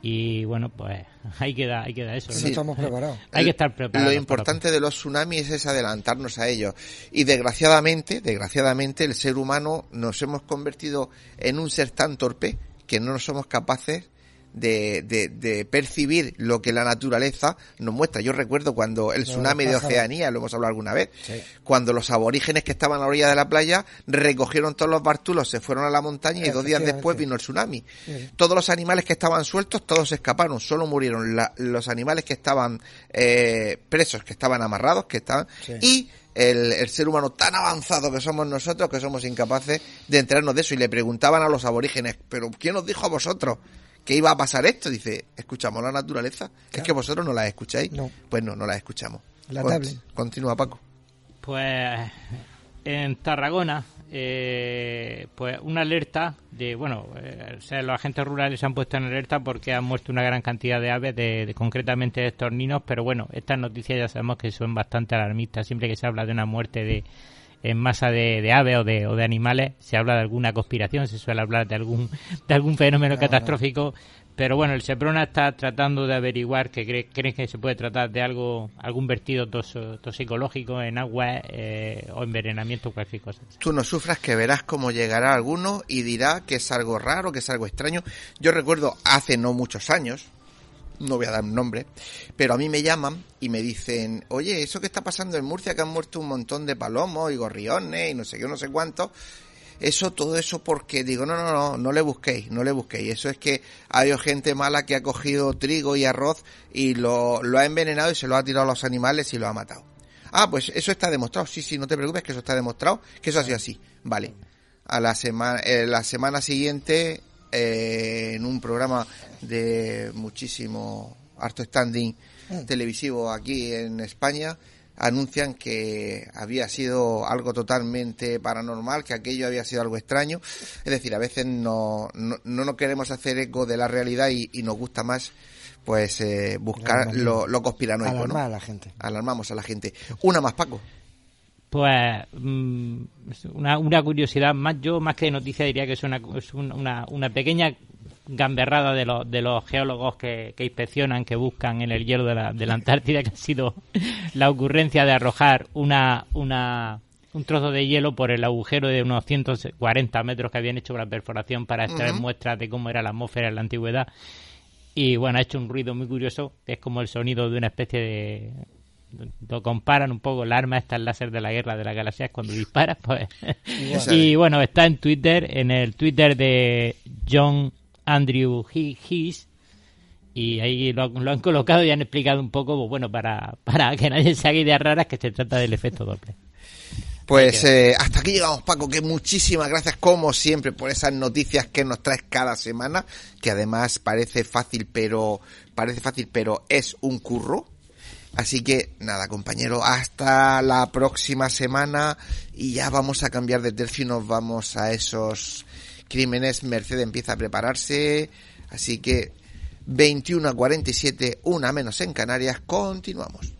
y bueno, pues [laughs] ahí queda, ahí queda eso. No ¿no? estamos preparados. Hay que estar preparados. Lo importante de los tsunamis es adelantarnos a ellos. Y desgraciadamente, desgraciadamente, el ser humano nos hemos convertido en un ser tan torpe que no somos capaces de, de, de, percibir lo que la naturaleza nos muestra. Yo recuerdo cuando el tsunami de Oceanía, lo hemos hablado alguna vez, cuando los aborígenes que estaban a la orilla de la playa recogieron todos los bartulos, se fueron a la montaña y dos días después vino el tsunami. Todos los animales que estaban sueltos, todos se escaparon, solo murieron los animales que estaban eh, presos, que estaban amarrados, que estaban... Y el, el, ser humano tan avanzado que somos nosotros que somos incapaces de enterarnos de eso. Y le preguntaban a los aborígenes, pero ¿quién os dijo a vosotros que iba a pasar esto? Dice, escuchamos la naturaleza. Es que vosotros no la escucháis. No. Pues no, no la escuchamos. La Continúa, Paco. Pues en Tarragona eh, pues una alerta de, bueno, eh, los agentes rurales se han puesto en alerta porque han muerto una gran cantidad de aves, de, concretamente de estorninos, pero bueno, estas noticias ya sabemos que son bastante alarmistas. Siempre que se habla de una muerte de en masa de, aves o de, o de animales, se habla de alguna conspiración, se suele hablar de algún, [laughs] de algún fenómeno catastrófico. Pero bueno, el Seprona está tratando de averiguar que cree, que se puede tratar de algo, algún vertido toxicológico en agua eh, o envenenamiento, cualquier cosa. Tú no sufras que verás cómo llegará alguno y dirá que es algo raro, que es algo extraño. Yo recuerdo hace no muchos años, no voy a dar un nombre, pero a mí me llaman y me dicen, oye, eso que está pasando en Murcia, que han muerto un montón de palomos y gorriones y no sé qué, no sé cuánto, eso, todo eso porque digo, no, no, no, no le busquéis, no le busquéis. Eso es que hay gente mala que ha cogido trigo y arroz y lo, lo ha envenenado y se lo ha tirado a los animales y lo ha matado. Ah, pues eso está demostrado. Sí, sí, no te preocupes, que eso está demostrado, que eso ha sido así. Vale. A la semana, eh, la semana siguiente, eh, en un programa de muchísimo harto standing mm. televisivo aquí en España, anuncian que había sido algo totalmente paranormal, que aquello había sido algo extraño. Es decir, a veces no, no, no queremos hacer eco de la realidad y, nos gusta más pues eh, buscar lo, lo conspiranoico. Alarmar a la gente. Alarmamos a la gente. Una más, Paco. Pues mm, una, una curiosidad más, yo más que de noticia diría que es una, es una, una pequeña gamberrada de los, de los geólogos que, inspeccionan, que buscan en el hielo de la, de la Antártida, que ha sido la ocurrencia de arrojar una, una, un trozo de hielo por el agujero de unos 140 metros que habían hecho la perforación para extraer muestras de cómo era la atmósfera en la antigüedad. Y bueno, ha hecho un ruido muy curioso, que es como el sonido de una especie de... Lo comparan un poco el arma esta el láser de la guerra de las galaxias cuando disparas, [laughs] pues. y bueno, está en Twitter, en el Twitter de John Andrew Hees y ahí lo, han colocado y han explicado un poco, pues, bueno, para, [laughs] para que nadie se haga ideas raras que se trata del efecto doble. Pues eh, hasta aquí llegamos, Paco, que muchísimas gracias como siempre por esas noticias que nos traes cada semana, que además parece fácil, pero parece fácil, pero es un curro. Así que nada, compañero, hasta la próxima semana y ya vamos a cambiar de tercio y nos vamos a esos Crímenes, Mercedes empieza a prepararse, así que 21 a 47, una menos en Canarias, continuamos.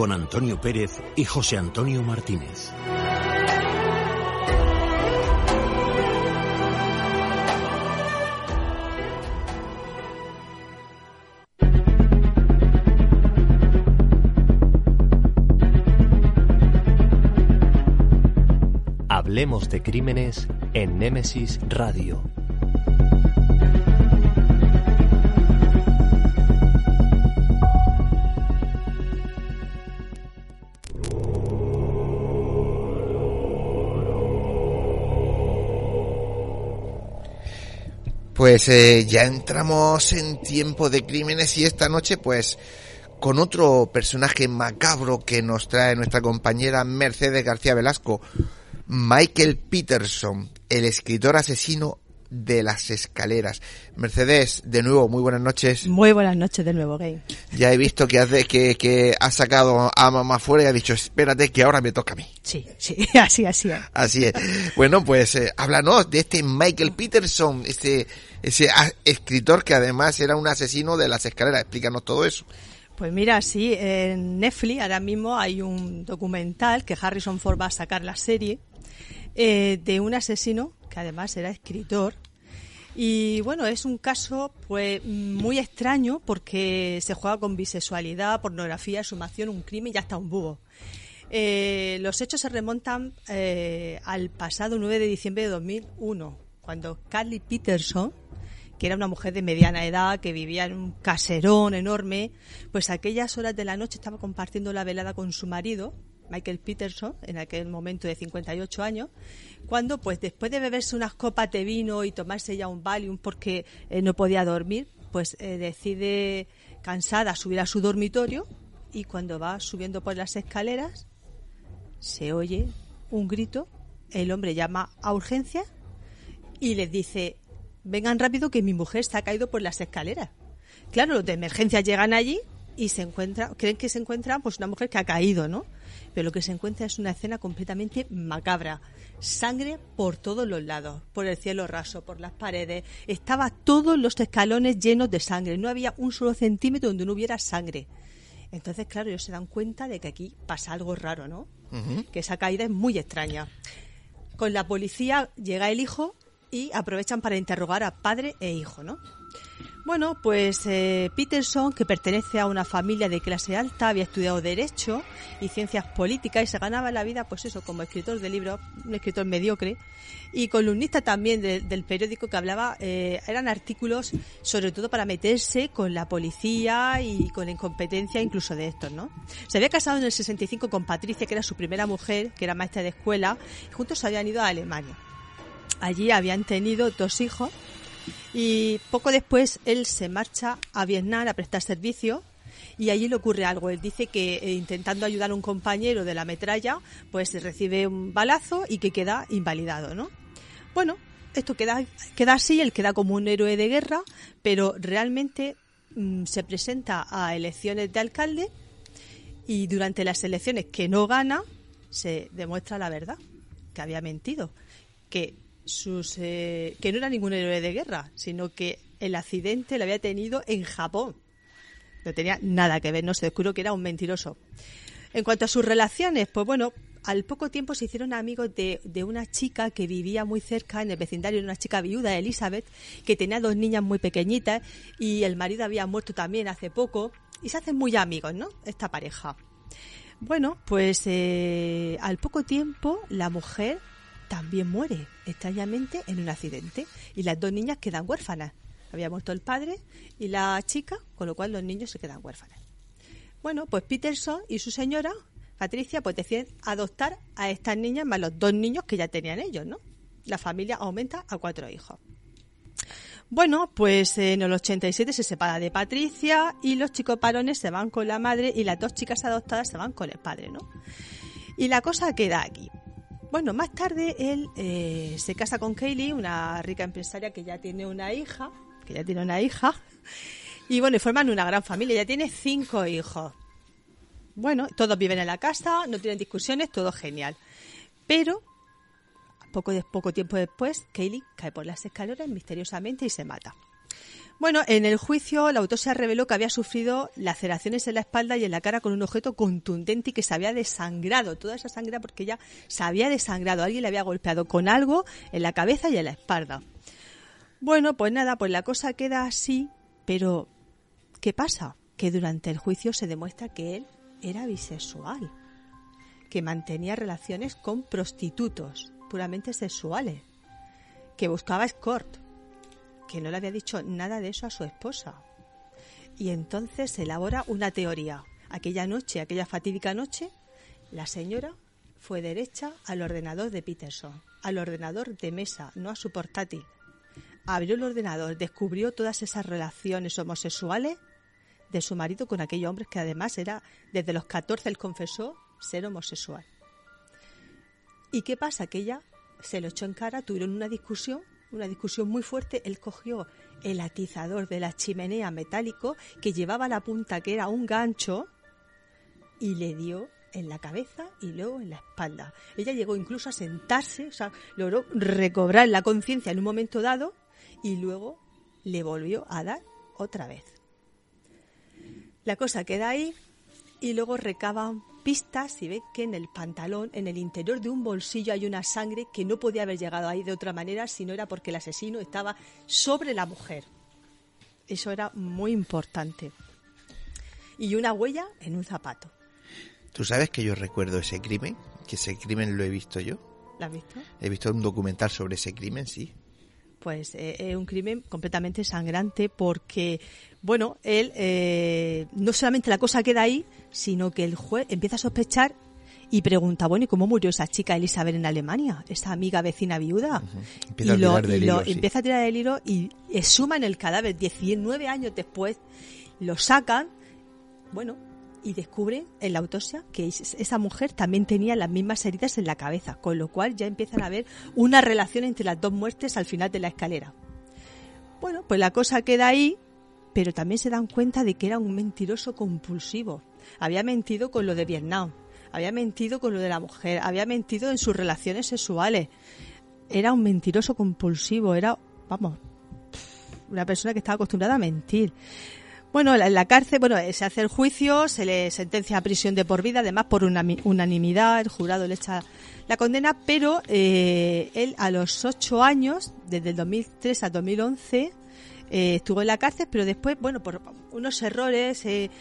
con Antonio Pérez y José Antonio Martínez. Hablemos de crímenes en Némesis Radio. Pues eh, ya entramos en tiempo de crímenes y esta noche pues con otro personaje macabro que nos trae nuestra compañera Mercedes García Velasco, Michael Peterson, el escritor asesino de las escaleras. Mercedes, de nuevo, muy buenas noches. Muy buenas noches de nuevo, Gay. Ya he visto que has, de- que, que has sacado a mamá fuera y has dicho, espérate que ahora me toca a mí. Sí, sí, [laughs] así, así. es. Así es. Bueno, pues eh, háblanos de este Michael Peterson, este ese escritor que además era un asesino de las escaleras. Explícanos todo eso. Pues mira, sí, en Netflix ahora mismo hay un documental que Harrison Ford va a sacar la serie eh, de un asesino que además era escritor. Y bueno, es un caso pues muy extraño porque se juega con bisexualidad, pornografía, sumación, un crimen y hasta un búho. Eh, los hechos se remontan eh, al pasado 9 de diciembre de 2001, cuando Carly Peterson, que era una mujer de mediana edad, que vivía en un caserón enorme, pues a aquellas horas de la noche estaba compartiendo la velada con su marido, Michael Peterson, en aquel momento de 58 años, cuando pues después de beberse unas copas de vino y tomarse ya un Valium porque eh, no podía dormir, pues eh, decide cansada subir a su dormitorio y cuando va subiendo por las escaleras se oye un grito, el hombre llama a urgencia y les dice, vengan rápido que mi mujer se ha caído por las escaleras. Claro, los de emergencia llegan allí y se encuentran, creen que se encuentra pues una mujer que ha caído, ¿no? Pero lo que se encuentra es una escena completamente macabra. Sangre por todos los lados, por el cielo raso, por las paredes. Estaba todos los escalones llenos de sangre. No había un solo centímetro donde no hubiera sangre. Entonces, claro, ellos se dan cuenta de que aquí pasa algo raro, ¿no? Que esa caída es muy extraña. Con la policía llega el hijo y aprovechan para interrogar a padre e hijo, ¿no? Bueno, pues eh, Peterson, que pertenece a una familia de clase alta, había estudiado Derecho y Ciencias Políticas y se ganaba la vida, pues eso, como escritor de libros, un escritor mediocre, y columnista también de- del periódico que hablaba, eh, eran artículos sobre todo para meterse con la policía y con la incompetencia incluso de estos, ¿no? Se había casado en el 65 con Patricia, que era su primera mujer, que era maestra de escuela, y juntos habían ido a Alemania. Allí habían tenido dos hijos y poco después él se marcha a Vietnam a prestar servicio y allí le ocurre algo. Él dice que eh, intentando ayudar a un compañero de la metralla, pues recibe un balazo y que queda invalidado, ¿no? Bueno, esto queda, queda así, él queda como un héroe de guerra, pero realmente mm, se presenta a elecciones de alcalde y durante las elecciones que no gana, se demuestra la verdad, que había mentido, que sus eh, que no era ningún héroe de guerra, sino que el accidente lo había tenido en Japón. No tenía nada que ver, no se descubrió que era un mentiroso. En cuanto a sus relaciones, pues bueno, al poco tiempo se hicieron amigos de, de una chica que vivía muy cerca en el vecindario, una chica viuda, Elizabeth, que tenía dos niñas muy pequeñitas y el marido había muerto también hace poco y se hacen muy amigos, ¿no? Esta pareja. Bueno, pues eh, al poco tiempo la mujer también muere, extrañamente, en un accidente y las dos niñas quedan huérfanas. Había muerto el padre y la chica, con lo cual los niños se quedan huérfanos. Bueno, pues Peterson y su señora, Patricia, pues deciden adoptar a estas niñas más los dos niños que ya tenían ellos, ¿no? La familia aumenta a cuatro hijos. Bueno, pues en el 87 se separa de Patricia y los chicos varones se van con la madre y las dos chicas adoptadas se van con el padre, ¿no? Y la cosa queda aquí. Bueno, más tarde él eh, se casa con Kaylee, una rica empresaria que ya tiene una hija, que ya tiene una hija, y bueno, forman una gran familia, ya tiene cinco hijos. Bueno, todos viven en la casa, no tienen discusiones, todo genial. Pero poco, poco tiempo después, Kaylee cae por las escaleras misteriosamente y se mata. Bueno, en el juicio la autopsia reveló que había sufrido laceraciones en la espalda y en la cara con un objeto contundente y que se había desangrado. Toda esa sangre porque ya se había desangrado. Alguien le había golpeado con algo en la cabeza y en la espalda. Bueno, pues nada, pues la cosa queda así, pero ¿qué pasa? Que durante el juicio se demuestra que él era bisexual, que mantenía relaciones con prostitutos puramente sexuales, que buscaba escort, que no le había dicho nada de eso a su esposa. Y entonces se elabora una teoría. Aquella noche, aquella fatídica noche, la señora fue derecha al ordenador de Peterson, al ordenador de mesa, no a su portátil. Abrió el ordenador, descubrió todas esas relaciones homosexuales de su marido con aquellos hombres que además era, desde los 14 él confesó ser homosexual. ¿Y qué pasa? Que ella se lo echó en cara, tuvieron una discusión una discusión muy fuerte, él cogió el atizador de la chimenea metálico que llevaba la punta que era un gancho y le dio en la cabeza y luego en la espalda. Ella llegó incluso a sentarse, o sea, logró recobrar la conciencia en un momento dado y luego le volvió a dar otra vez. La cosa queda ahí y luego recaban pistas y ve que en el pantalón, en el interior de un bolsillo hay una sangre que no podía haber llegado ahí de otra manera si no era porque el asesino estaba sobre la mujer. Eso era muy importante. Y una huella en un zapato. ¿Tú sabes que yo recuerdo ese crimen? Que ese crimen lo he visto yo. ¿Lo has visto? He visto un documental sobre ese crimen, sí. Pues eh, es un crimen completamente sangrante porque, bueno, él eh, no solamente la cosa queda ahí, sino que el juez empieza a sospechar y pregunta, bueno, ¿y cómo murió esa chica Elizabeth en Alemania? Esa amiga vecina viuda. Empieza a y lo, tirar del y lo- hilo, sí. empieza a tirar del hilo y exhuman el cadáver 19 años después, lo sacan, bueno, y descubren en la autopsia que es- esa mujer también tenía las mismas heridas en la cabeza, con lo cual ya empiezan a ver una relación entre las dos muertes al final de la escalera. Bueno, pues la cosa queda ahí, pero también se dan cuenta de que era un mentiroso compulsivo. Había mentido con lo de Vietnam, había mentido con lo de la mujer, había mentido en sus relaciones sexuales. Era un mentiroso compulsivo, era, vamos, una persona que estaba acostumbrada a mentir. Bueno, en la cárcel, bueno, eh, se hace el juicio, se le sentencia a prisión de por vida, además por unanimidad, el jurado le echa la condena, pero eh, él a los ocho años, desde el 2003 al 2011, eh, estuvo en la cárcel, pero después, bueno, por unos errores, eh,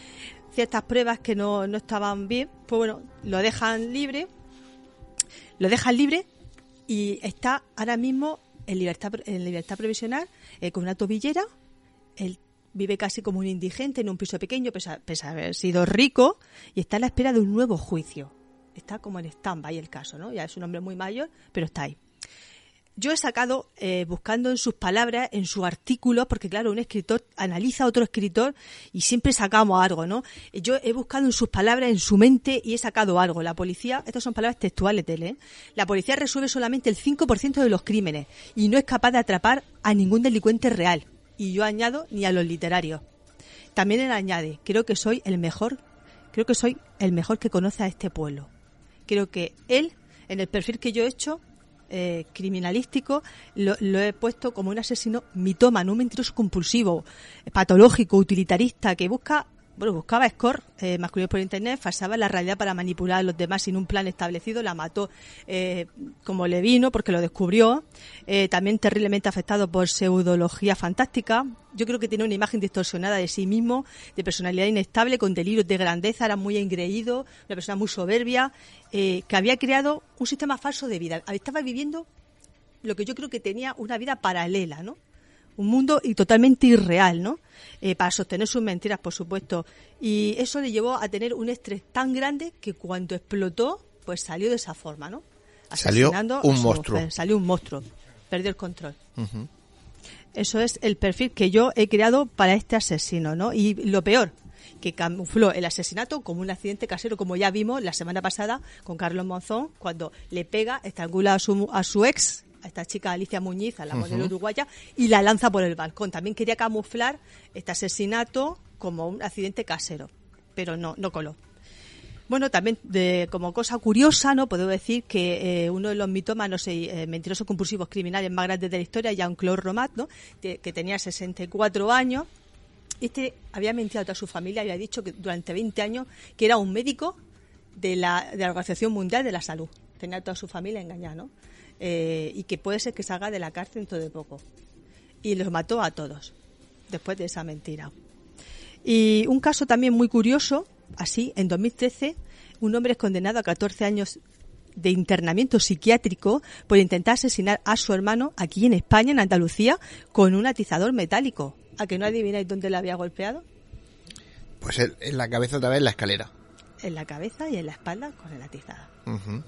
ciertas pruebas que no, no estaban bien, pues bueno, lo dejan libre, lo dejan libre y está ahora mismo en libertad, en libertad provisional con una tobillera. Él vive casi como un indigente en un piso pequeño, pese a, haber sido rico, y está a la espera de un nuevo juicio. Está como en stand-by el caso, ¿no? Ya es un hombre muy mayor, pero está ahí. Yo he sacado, eh, buscando en sus palabras, en su artículo, porque claro, un escritor analiza a otro escritor y siempre sacamos algo, ¿no? Yo he buscado en sus palabras, en su mente, y he sacado algo. La policía, estas son palabras textuales de él, ¿eh? La policía resuelve solamente el 5% de los crímenes y no es capaz de atrapar a ningún delincuente real. Y yo añado, ni a los literarios. También él añade, creo que soy el mejor, creo que soy el mejor que conoce a este pueblo. Creo que él, en el perfil que yo he hecho, eh, criminalístico, lo, he puesto como un asesino mitómano, un mentiroso compulsivo, patológico, utilitarista, que busca, bueno, buscaba score eh, masculinos por internet, falsaba la realidad para manipular a los demás sin un plan establecido, la mató eh, como le vino porque lo descubrió, eh, también terriblemente afectado por pseudología fantástica. Yo creo que tiene una imagen distorsionada de sí mismo, de personalidad inestable, con delirios de grandeza, era muy engreído, una persona muy soberbia, eh, que había creado un sistema falso de vida. Estaba viviendo lo que yo creo que tenía una vida paralela, ¿no? Un mundo y totalmente irreal, ¿no? Eh, para sostener sus mentiras, por supuesto. Y eso le llevó a tener un estrés tan grande que cuando explotó, pues salió de esa forma, ¿no? Salió Asesinando un monstruo. mujer. Salió un monstruo. Perdió el control. Eso es el perfil que yo he creado para este asesino, ¿no? Y lo peor, que camufló el asesinato como un accidente casero, como ya vimos la semana pasada con Carlos Monzón, cuando le pega, estrangula a su, a su ex, a esta chica Alicia Muñiz, a la modelo Ujú. uruguaya, y la lanza por el balcón. También quería camuflar este asesinato como un accidente casero, pero no, no coló. Bueno, también de, como cosa curiosa, no puedo decir que eh, uno de los mitómanos y eh, mentirosos compulsivos criminales más grandes de la historia, Jean-Claude Romat, ¿no? que, que tenía 64 años, este había mentido a toda su familia, había dicho que durante 20 años que era un médico de la, de la Organización Mundial de la Salud. Tenía a toda su familia engañada, ¿no? Eh, y que puede ser que salga de la cárcel dentro de poco. Y los mató a todos, después de esa mentira. Y un caso también muy curioso, así, en 2013, un hombre es condenado a 14 años de internamiento psiquiátrico por intentar asesinar a su hermano aquí en España, en Andalucía, con un atizador metálico. ¿A que no adivináis dónde le había golpeado? Pues en- en la cabeza otra vez en la escalera. En la cabeza y en la espalda con el atizador. Ujú.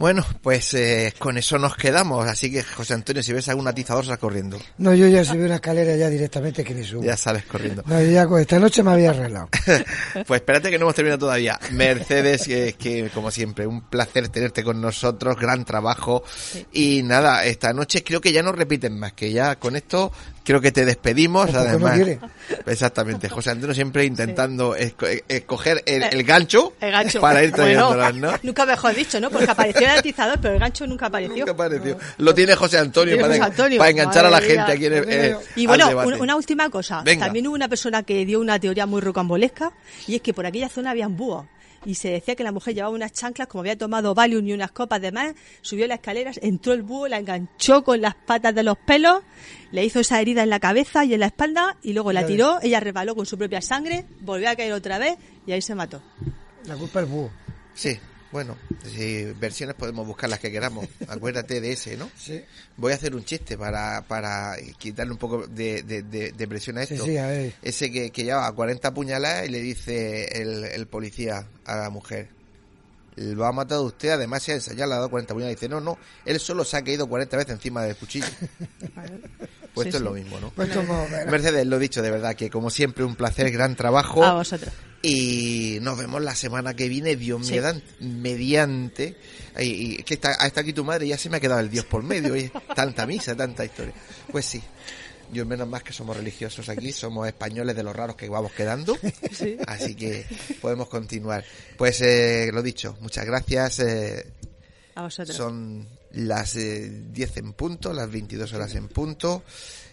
Bueno, pues eh, con eso nos quedamos. Así que, José Antonio, si ves algún atizador, sal corriendo. No, yo ya si veo una escalera ya directamente que ni subo. Ya sales corriendo. No, yo ya con esta noche me había arreglado. [laughs] pues espérate que no hemos terminado todavía. Mercedes, que, que como siempre, un placer tenerte con nosotros, gran trabajo. Y nada, esta noche creo que ya no repiten más, que ya con esto creo que te despedimos. No Además, quiere. exactamente. José Antonio siempre intentando esco- eh, escoger el, el gancho, El gancho. para ir Bueno, trayéndolas, ¿no? Nunca mejor dicho, ¿no? Porque apareció el atizador, pero el gancho nunca apareció. Nunca apareció. Lo tiene José Antonio, Tiene para, José Antonio. para enganchar a la gente aquí en el, eh, Y al bueno, debate. una, una última cosa. Venga. También hubo una persona que dio una teoría muy rocambolesca y es que por aquella zona habían búhos. Y se decía que la mujer llevaba unas chanclas, como había tomado Valium y unas copas de más, subió las escaleras, entró el búho, la enganchó con las patas de los pelos, le hizo esa herida en la cabeza y en la espalda y luego la tiró, ella resbaló con su propia sangre, volvió a caer otra vez y ahí se mató. La culpa es búho. Sí, bueno, si versiones podemos buscar las que queramos. Acuérdate de ese, ¿no? Sí. Voy a hacer un chiste para, para quitarle un poco de, de, de- de presión a esto. sí, a ver. Ese que, que lleva 40 puñaladas y le dice el, el policía a la mujer. Lo ha matado usted, además se ha ensayado, le ha dado 40 puñaladas. Dice, no, no, él solo se ha caído 40 veces encima del cuchillo. [laughs] Pues Sí, esto es lo mismo, ¿no? Pues esto más o menos. Mercedes, lo dicho, de verdad, que como siempre un placer, gran trabajo. A vosotros. Y nos vemos la semana que viene, Dios Sí. mediante. Y, y que está, ah, está aquí tu madre, ya se me ha quedado el Dios por medio. [laughs] tanta misa, tanta historia. Pues sí. Yo menos más que somos religiosos aquí, somos españoles de los raros que vamos quedando. [laughs] Así que podemos continuar. Pues eh, lo dicho, muchas gracias. eh, A vosotros. son las eh, 10 en punto, las 22 horas en punto.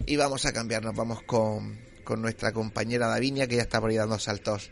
Y vamos a cambiarnos, vamos con, con nuestra compañera Davinia, que ya está por ahí dando saltos.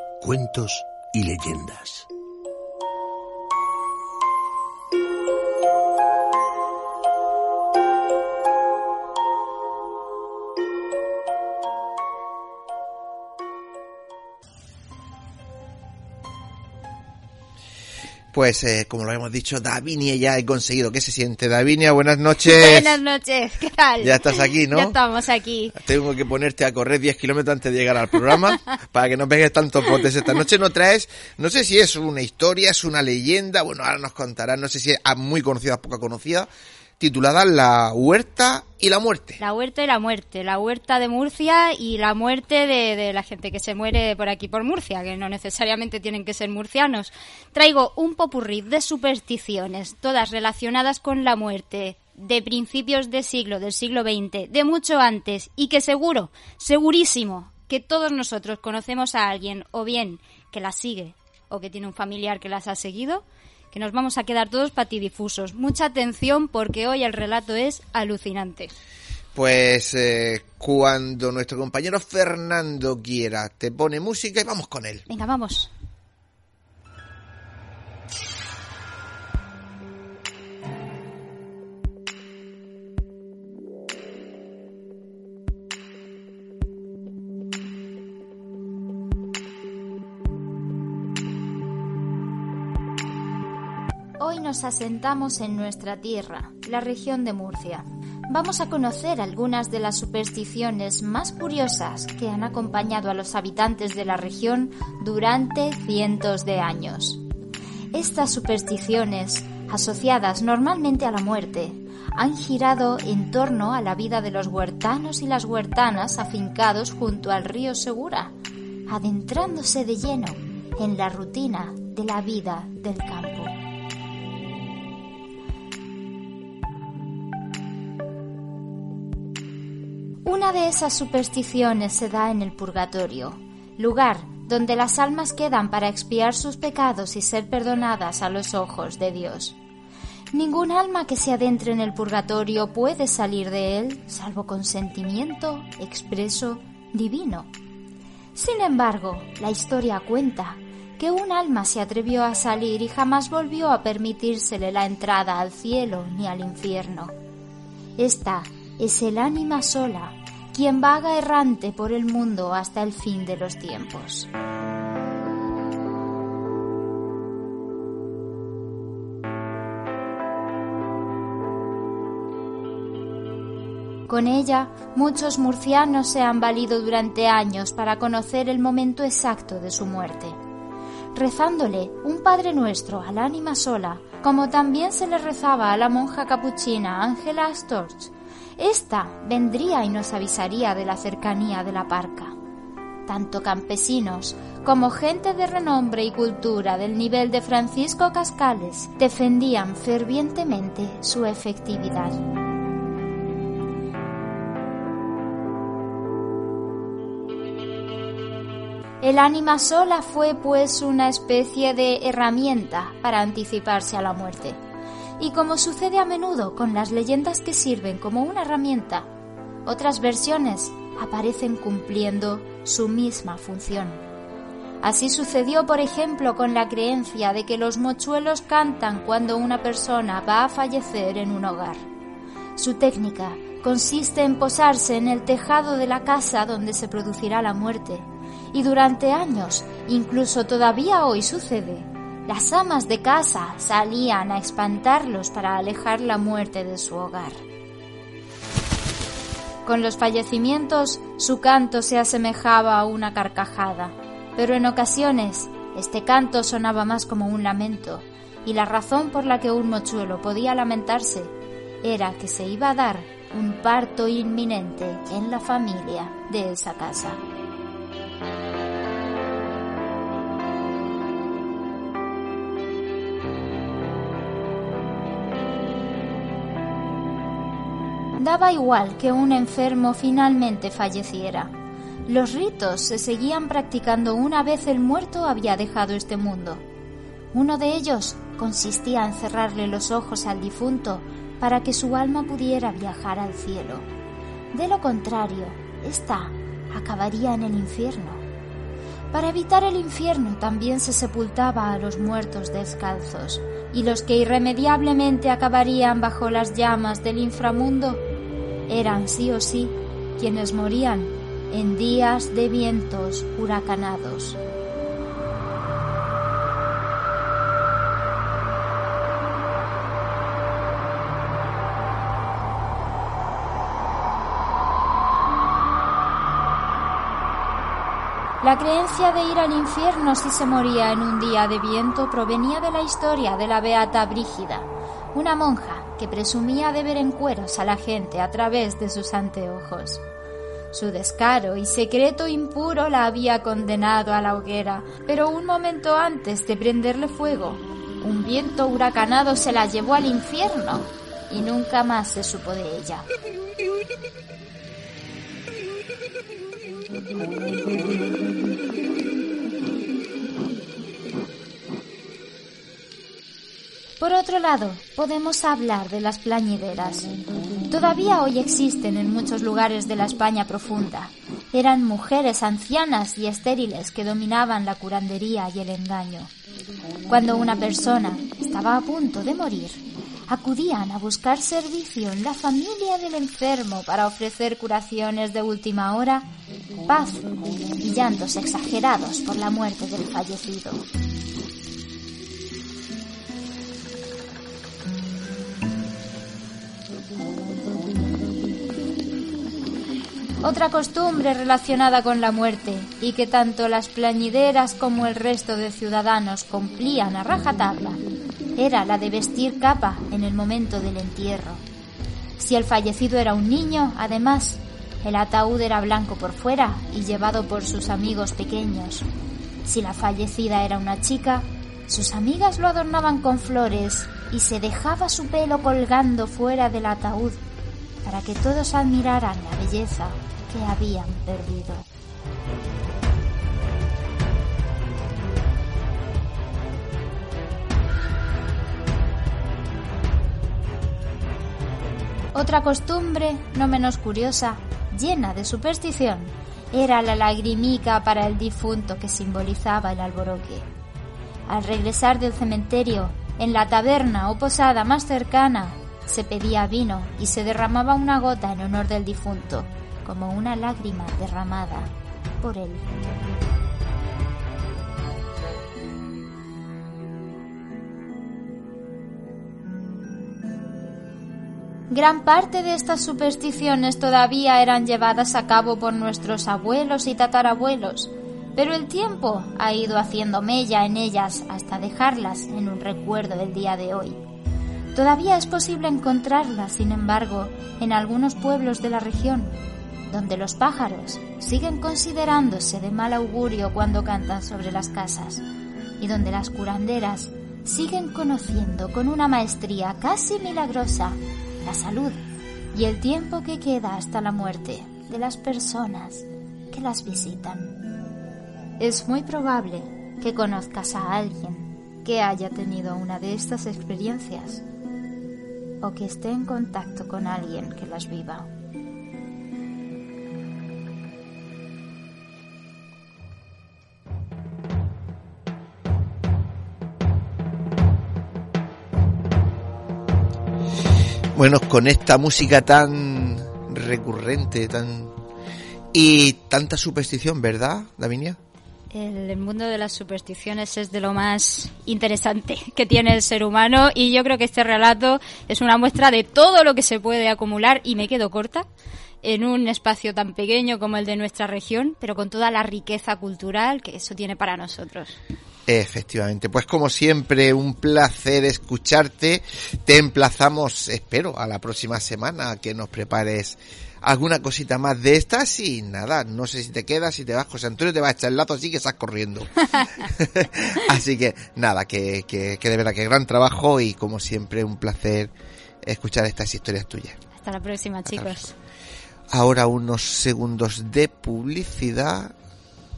cuentos y leyendas. Pues eh, como lo hemos dicho, Davinia ya he conseguido. ¿Qué se siente? Davinia, buenas noches. [laughs] Buenas noches, ¿qué tal? Ya estás aquí, ¿no? Ya estamos aquí. Tengo que ponerte a correr 10 kilómetros antes de llegar al programa [laughs] para que no pegues tantos potes. Esta noche no traes, no sé si es una historia, es una leyenda, bueno, ahora nos contarás, no sé si es muy conocida o poca conocida, titulada La Huerta y la Muerte. La huerta y la muerte. La huerta de Murcia y la muerte de, de la gente que se muere por aquí por Murcia, que no necesariamente tienen que ser murcianos. Traigo un popurrí de supersticiones, todas relacionadas con la muerte, de principios de siglo, del siglo XX, de mucho antes, y que seguro, segurísimo, que todos nosotros conocemos a alguien, o bien que la sigue, o que tiene un familiar que las ha seguido, que nos vamos a quedar todos patidifusos. Mucha atención porque hoy el relato es alucinante. Pues eh, cuando nuestro compañero Fernando quiera, te pone música y vamos con él. Venga, vamos. Nos asentamos en nuestra tierra, la región de Murcia. Vamos a conocer algunas de las supersticiones más curiosas que han acompañado a los habitantes de la región durante cientos de años. Estas supersticiones, asociadas normalmente a la muerte, han girado en torno a la vida de los huertanos y las huertanas afincados junto al río Segura, adentrándose de lleno en la rutina de la vida del campo. De esas supersticiones se da en el purgatorio, lugar donde las almas quedan para expiar sus pecados y ser perdonadas a los ojos de Dios. Ningún alma que se adentre en el purgatorio puede salir de él salvo con sentimiento expreso divino. Sin embargo, la historia cuenta que un alma se atrevió a salir y jamás volvió a permitírsele la entrada al cielo ni al infierno. Esta es el ánima sola quien vaga errante por el mundo hasta el fin de los tiempos. Con ella, muchos murcianos se han valido durante años para conocer el momento exacto de su muerte, rezándole un Padre Nuestro al ánima sola, como también se le rezaba a la monja capuchina Ángela Storch, esta vendría y nos avisaría de la cercanía de la parca. Tanto campesinos como gente de renombre y cultura del nivel de Francisco Cascales defendían fervientemente su efectividad. El ánima sola fue pues una especie de herramienta para anticiparse a la muerte y como sucede a menudo con las leyendas que sirven como una herramienta, otras versiones aparecen cumpliendo su misma función. Así sucedió, por ejemplo, con la creencia de que los mochuelos cantan cuando una persona va a fallecer en un hogar. Su técnica consiste en posarse en el tejado de la casa donde se producirá la muerte, y durante años, incluso todavía hoy sucede, las amas de casa salían a espantarlos para alejar la muerte de su hogar. Con los fallecimientos, su canto se asemejaba a una carcajada, pero en ocasiones este canto sonaba más como un lamento, y la razón por la que un mochuelo podía lamentarse era que se iba a dar un parto inminente en la familia de esa casa. Daba igual que un enfermo finalmente falleciera. Los ritos se seguían practicando una vez el muerto había dejado este mundo. Uno de ellos consistía en cerrarle los ojos al difunto para que su alma pudiera viajar al cielo. De lo contrario, ésta acabaría en el infierno. Para evitar el infierno también se sepultaba a los muertos descalzos, y los que irremediablemente acabarían bajo las llamas del inframundo eran sí o sí quienes morían en días de vientos huracanados. La creencia de ir al infierno si se moría en un día de viento provenía de la historia de la Beata Brígida, una monja que presumía de ver en cueros a la gente a través de sus anteojos. Su descaro y secreto impuro la había condenado a la hoguera, pero un momento antes de prenderle fuego, un viento huracanado se la llevó al infierno y nunca más se supo de ella. Por otro lado, podemos hablar de las plañideras. Todavía hoy existen en muchos lugares de la España profunda. Eran mujeres ancianas y estériles que dominaban la curandería y el engaño. Cuando una persona estaba a punto de morir, acudían a buscar servicio en la familia del enfermo para ofrecer curaciones de última hora, paz y llantos exagerados por la muerte del fallecido. Otra costumbre relacionada con la muerte y que tanto las plañideras como el resto de ciudadanos cumplían a rajatabla era la de vestir capa en el momento del entierro. Si el fallecido era un niño, además, el ataúd era blanco por fuera y llevado por sus amigos pequeños. Si la fallecida era una chica, sus amigas lo adornaban con flores y se dejaba su pelo colgando fuera del ataúd para que todos admiraran la belleza que habían perdido. Otra costumbre, no menos curiosa, llena de superstición, era la lagrimica para el difunto que simbolizaba el alboroque. Al regresar del cementerio, en la taberna o posada más cercana, se pedía vino y se derramaba una gota en honor del difunto, como una lágrima derramada por él. Gran parte de estas supersticiones todavía eran llevadas a cabo por nuestros abuelos y tatarabuelos, pero el tiempo ha ido haciendo mella en ellas hasta dejarlas en un recuerdo del día de hoy. Todavía es posible encontrarlas, sin embargo, en algunos pueblos de la región, donde los pájaros siguen considerándose de mal augurio cuando cantan sobre las casas, y donde las curanderas siguen conociendo con una maestría casi milagrosa la salud y el tiempo que queda hasta la muerte de las personas que las visitan. Es muy probable que conozcas a alguien que haya tenido una de estas experiencias o que esté en contacto con alguien que las viva. Bueno, con esta música tan recurrente, tan y tanta superstición, ¿verdad, Davinia? El mundo de las supersticiones es de lo más interesante [laughs] que tiene el ser humano y yo creo que este relato es una muestra de todo lo que se puede acumular y me quedo corta en un espacio tan pequeño como el de nuestra región, pero con toda la riqueza cultural que eso tiene para nosotros. Efectivamente, pues como siempre, un placer escucharte. Te emplazamos, espero, a la próxima semana que nos prepares alguna cosita más de estas y nada, no sé si te quedas, si te vas, José Antonio te va a echar el lazo así que estás corriendo. [laughs] [laughs] así que nada, que, que, que de verdad que gran trabajo y como siempre un placer escuchar estas historias tuyas. Hasta la próxima, chicos. Ahora unos segundos de publicidad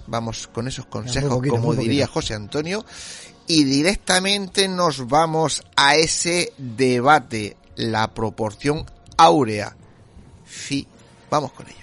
Vamos con esos consejos, como diría José Antonio, y directamente nos vamos a ese debate, la proporción áurea. Sí, vamos con ello.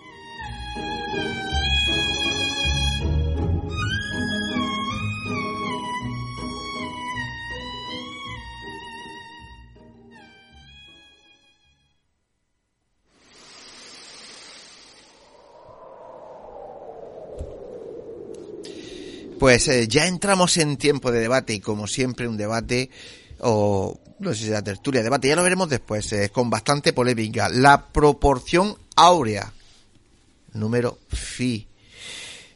Pues eh, ya entramos en tiempo de debate y como siempre un debate o no sé si sea tertulia, debate, ya lo veremos después, eh, con bastante polémica. La proporción áurea, número phi.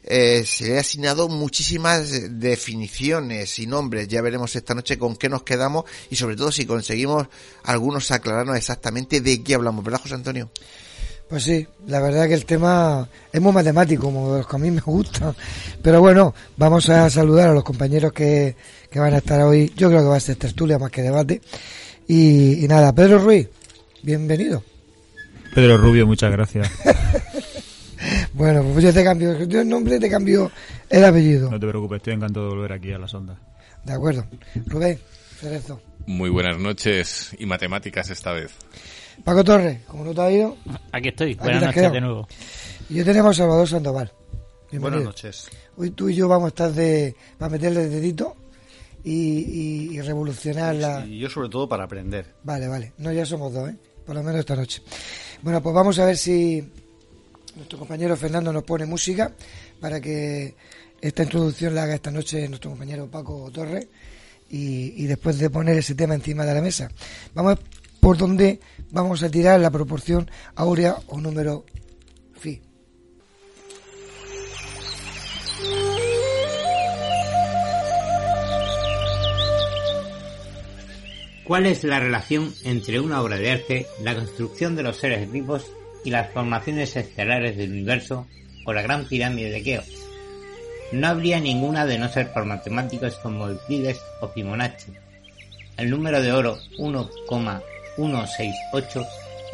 Eh, se le ha asignado muchísimas definiciones y nombres. Ya veremos esta noche con qué nos quedamos y sobre todo si conseguimos algunos aclararnos exactamente de qué hablamos, ¿verdad, José Antonio? Pues sí, la verdad que el tema es muy matemático, como los que a mí me gusta. Pero bueno, vamos a saludar a los compañeros que, que van a estar hoy. Yo creo que va a ser tertulia más que debate. Y, y nada, Pedro Ruiz, bienvenido. Pedro Rubio, muchas gracias. [laughs] bueno, pues yo te cambio yo el nombre, te cambio el apellido. No te preocupes, estoy encantado de volver aquí a las ondas. De acuerdo. Rubén, Cerezo. Muy buenas noches y matemáticas esta vez. Paco Torres, ¿cómo no te ha ido? Aquí estoy, Aquí buenas noches de nuevo. Y hoy tenemos a Salvador Sandoval. Bienvenido. Buenas noches. Hoy tú y yo vamos a estar de, para meterle dedito y, y, y revolucionar la... Y yo sobre todo para aprender. Vale, vale. No, ya somos dos, ¿eh? Por lo menos esta noche. Bueno, pues vamos a ver si nuestro compañero Fernando nos pone música para que esta introducción la haga esta noche nuestro compañero Paco Torres y, y después de poner ese tema encima de la mesa. Vamos a ver por dónde vamos a tirar la proporción áurea o número phi. ¿Cuál es la relación entre una obra de arte, la construcción de los seres vivos y las formaciones estelares del universo o la gran pirámide de Keops? No habría ninguna de no ser por matemáticos como Euclides o Fibonacci. El número de oro 1,168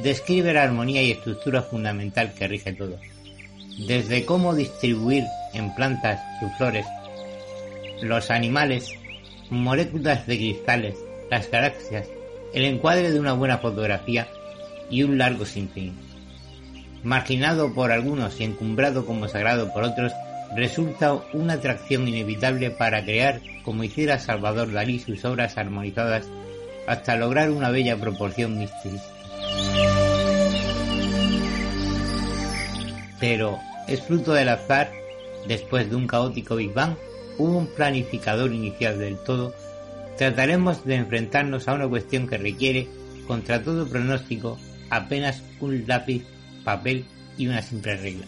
describe la armonía y estructura fundamental que rige todo. Desde cómo distribuir en plantas sus flores, los animales, moléculas de cristales, las galaxias, el encuadre de una buena fotografía y un largo sinfín. Marginado por algunos y encumbrado como sagrado por otros, resulta una atracción inevitable para crear, como hiciera Salvador Dalí sus obras armonizadas hasta lograr una bella proporción misteriosa. Pero es fruto del azar, después de un caótico Big Bang, hubo un planificador inicial del todo. Trataremos de enfrentarnos a una cuestión que requiere, contra todo pronóstico, apenas un lápiz, papel y una simple regla.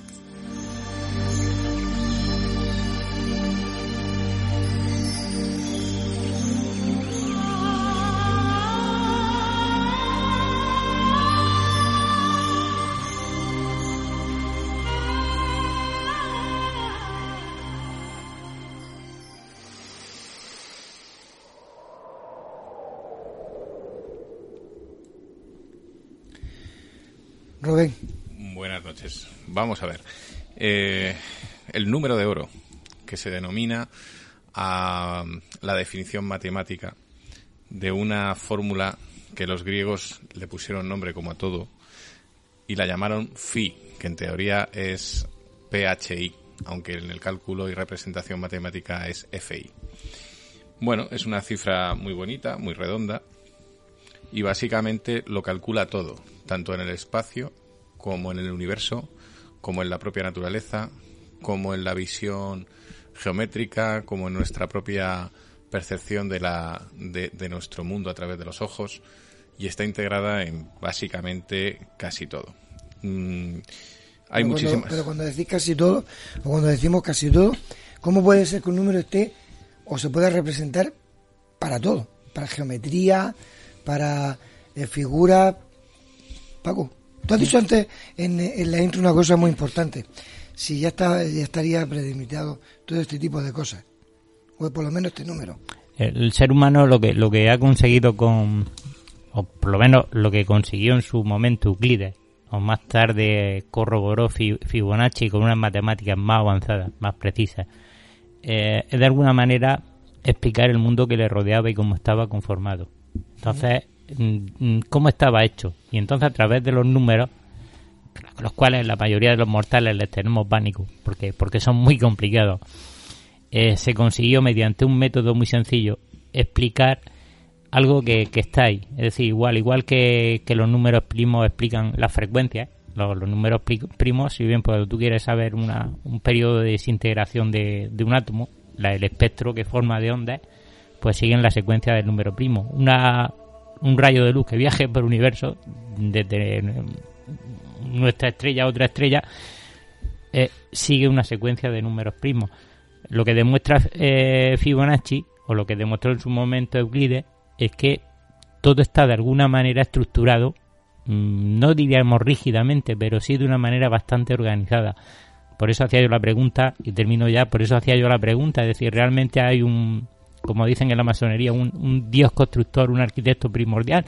Buenas noches. Vamos a ver. Eh, el número de oro, que se denomina a la definición matemática de una fórmula que los griegos le pusieron nombre como a todo y la llamaron phi, que en teoría es PHI, aunque en el cálculo y representación matemática es FI. Bueno, es una cifra muy bonita, muy redonda, y básicamente lo calcula todo, tanto en el espacio como en el universo, como en la propia naturaleza, como en la visión geométrica, como en nuestra propia percepción de, la, de, de nuestro mundo a través de los ojos y está integrada en básicamente casi todo. Mm, hay pero muchísimas. Cuando, pero cuando decís casi todo, o cuando decimos casi todo, ¿cómo puede ser que un número esté o se pueda representar para todo? Para geometría, para eh, figuras. Paco, tú has dicho antes en, la intro una cosa muy importante. Si ya, está, ya estaría predelimitado todo este tipo de cosas, o por lo menos este número. El ser humano lo que, lo que ha conseguido con, o por lo menos lo que consiguió en su momento Euclides, o más tarde corroboró Fibonacci con unas matemáticas más avanzadas, más precisas, eh, es de alguna manera explicar el mundo que le rodeaba y cómo estaba conformado. Entonces, cómo estaba hecho. Y entonces a través de los números, los cuales la mayoría de los mortales les tenemos pánico, porque, porque son muy complicados, eh, se consiguió mediante un método muy sencillo explicar algo que, está ahí. Es decir, igual, igual que, los números primos explican las frecuencias, los, los, números primos, si bien pues, tú quieres saber una, un periodo de desintegración de, de un átomo, la, el espectro que forma de ondas, pues siguen la secuencia del número primo. Una, un rayo de luz que viaje por el universo desde nuestra estrella a otra estrella eh, sigue una secuencia de números primos. Lo que demuestra eh, Fibonacci, o lo que demostró en su momento Euclides, es que todo está de alguna manera estructurado, mmm, no diríamos rígidamente, pero sí de una manera bastante organizada. Por eso hacía yo la pregunta, y termino ya, por eso hacía yo la pregunta, es decir, realmente hay un, como dicen en la masonería, un, un dios constructor, un arquitecto primordial,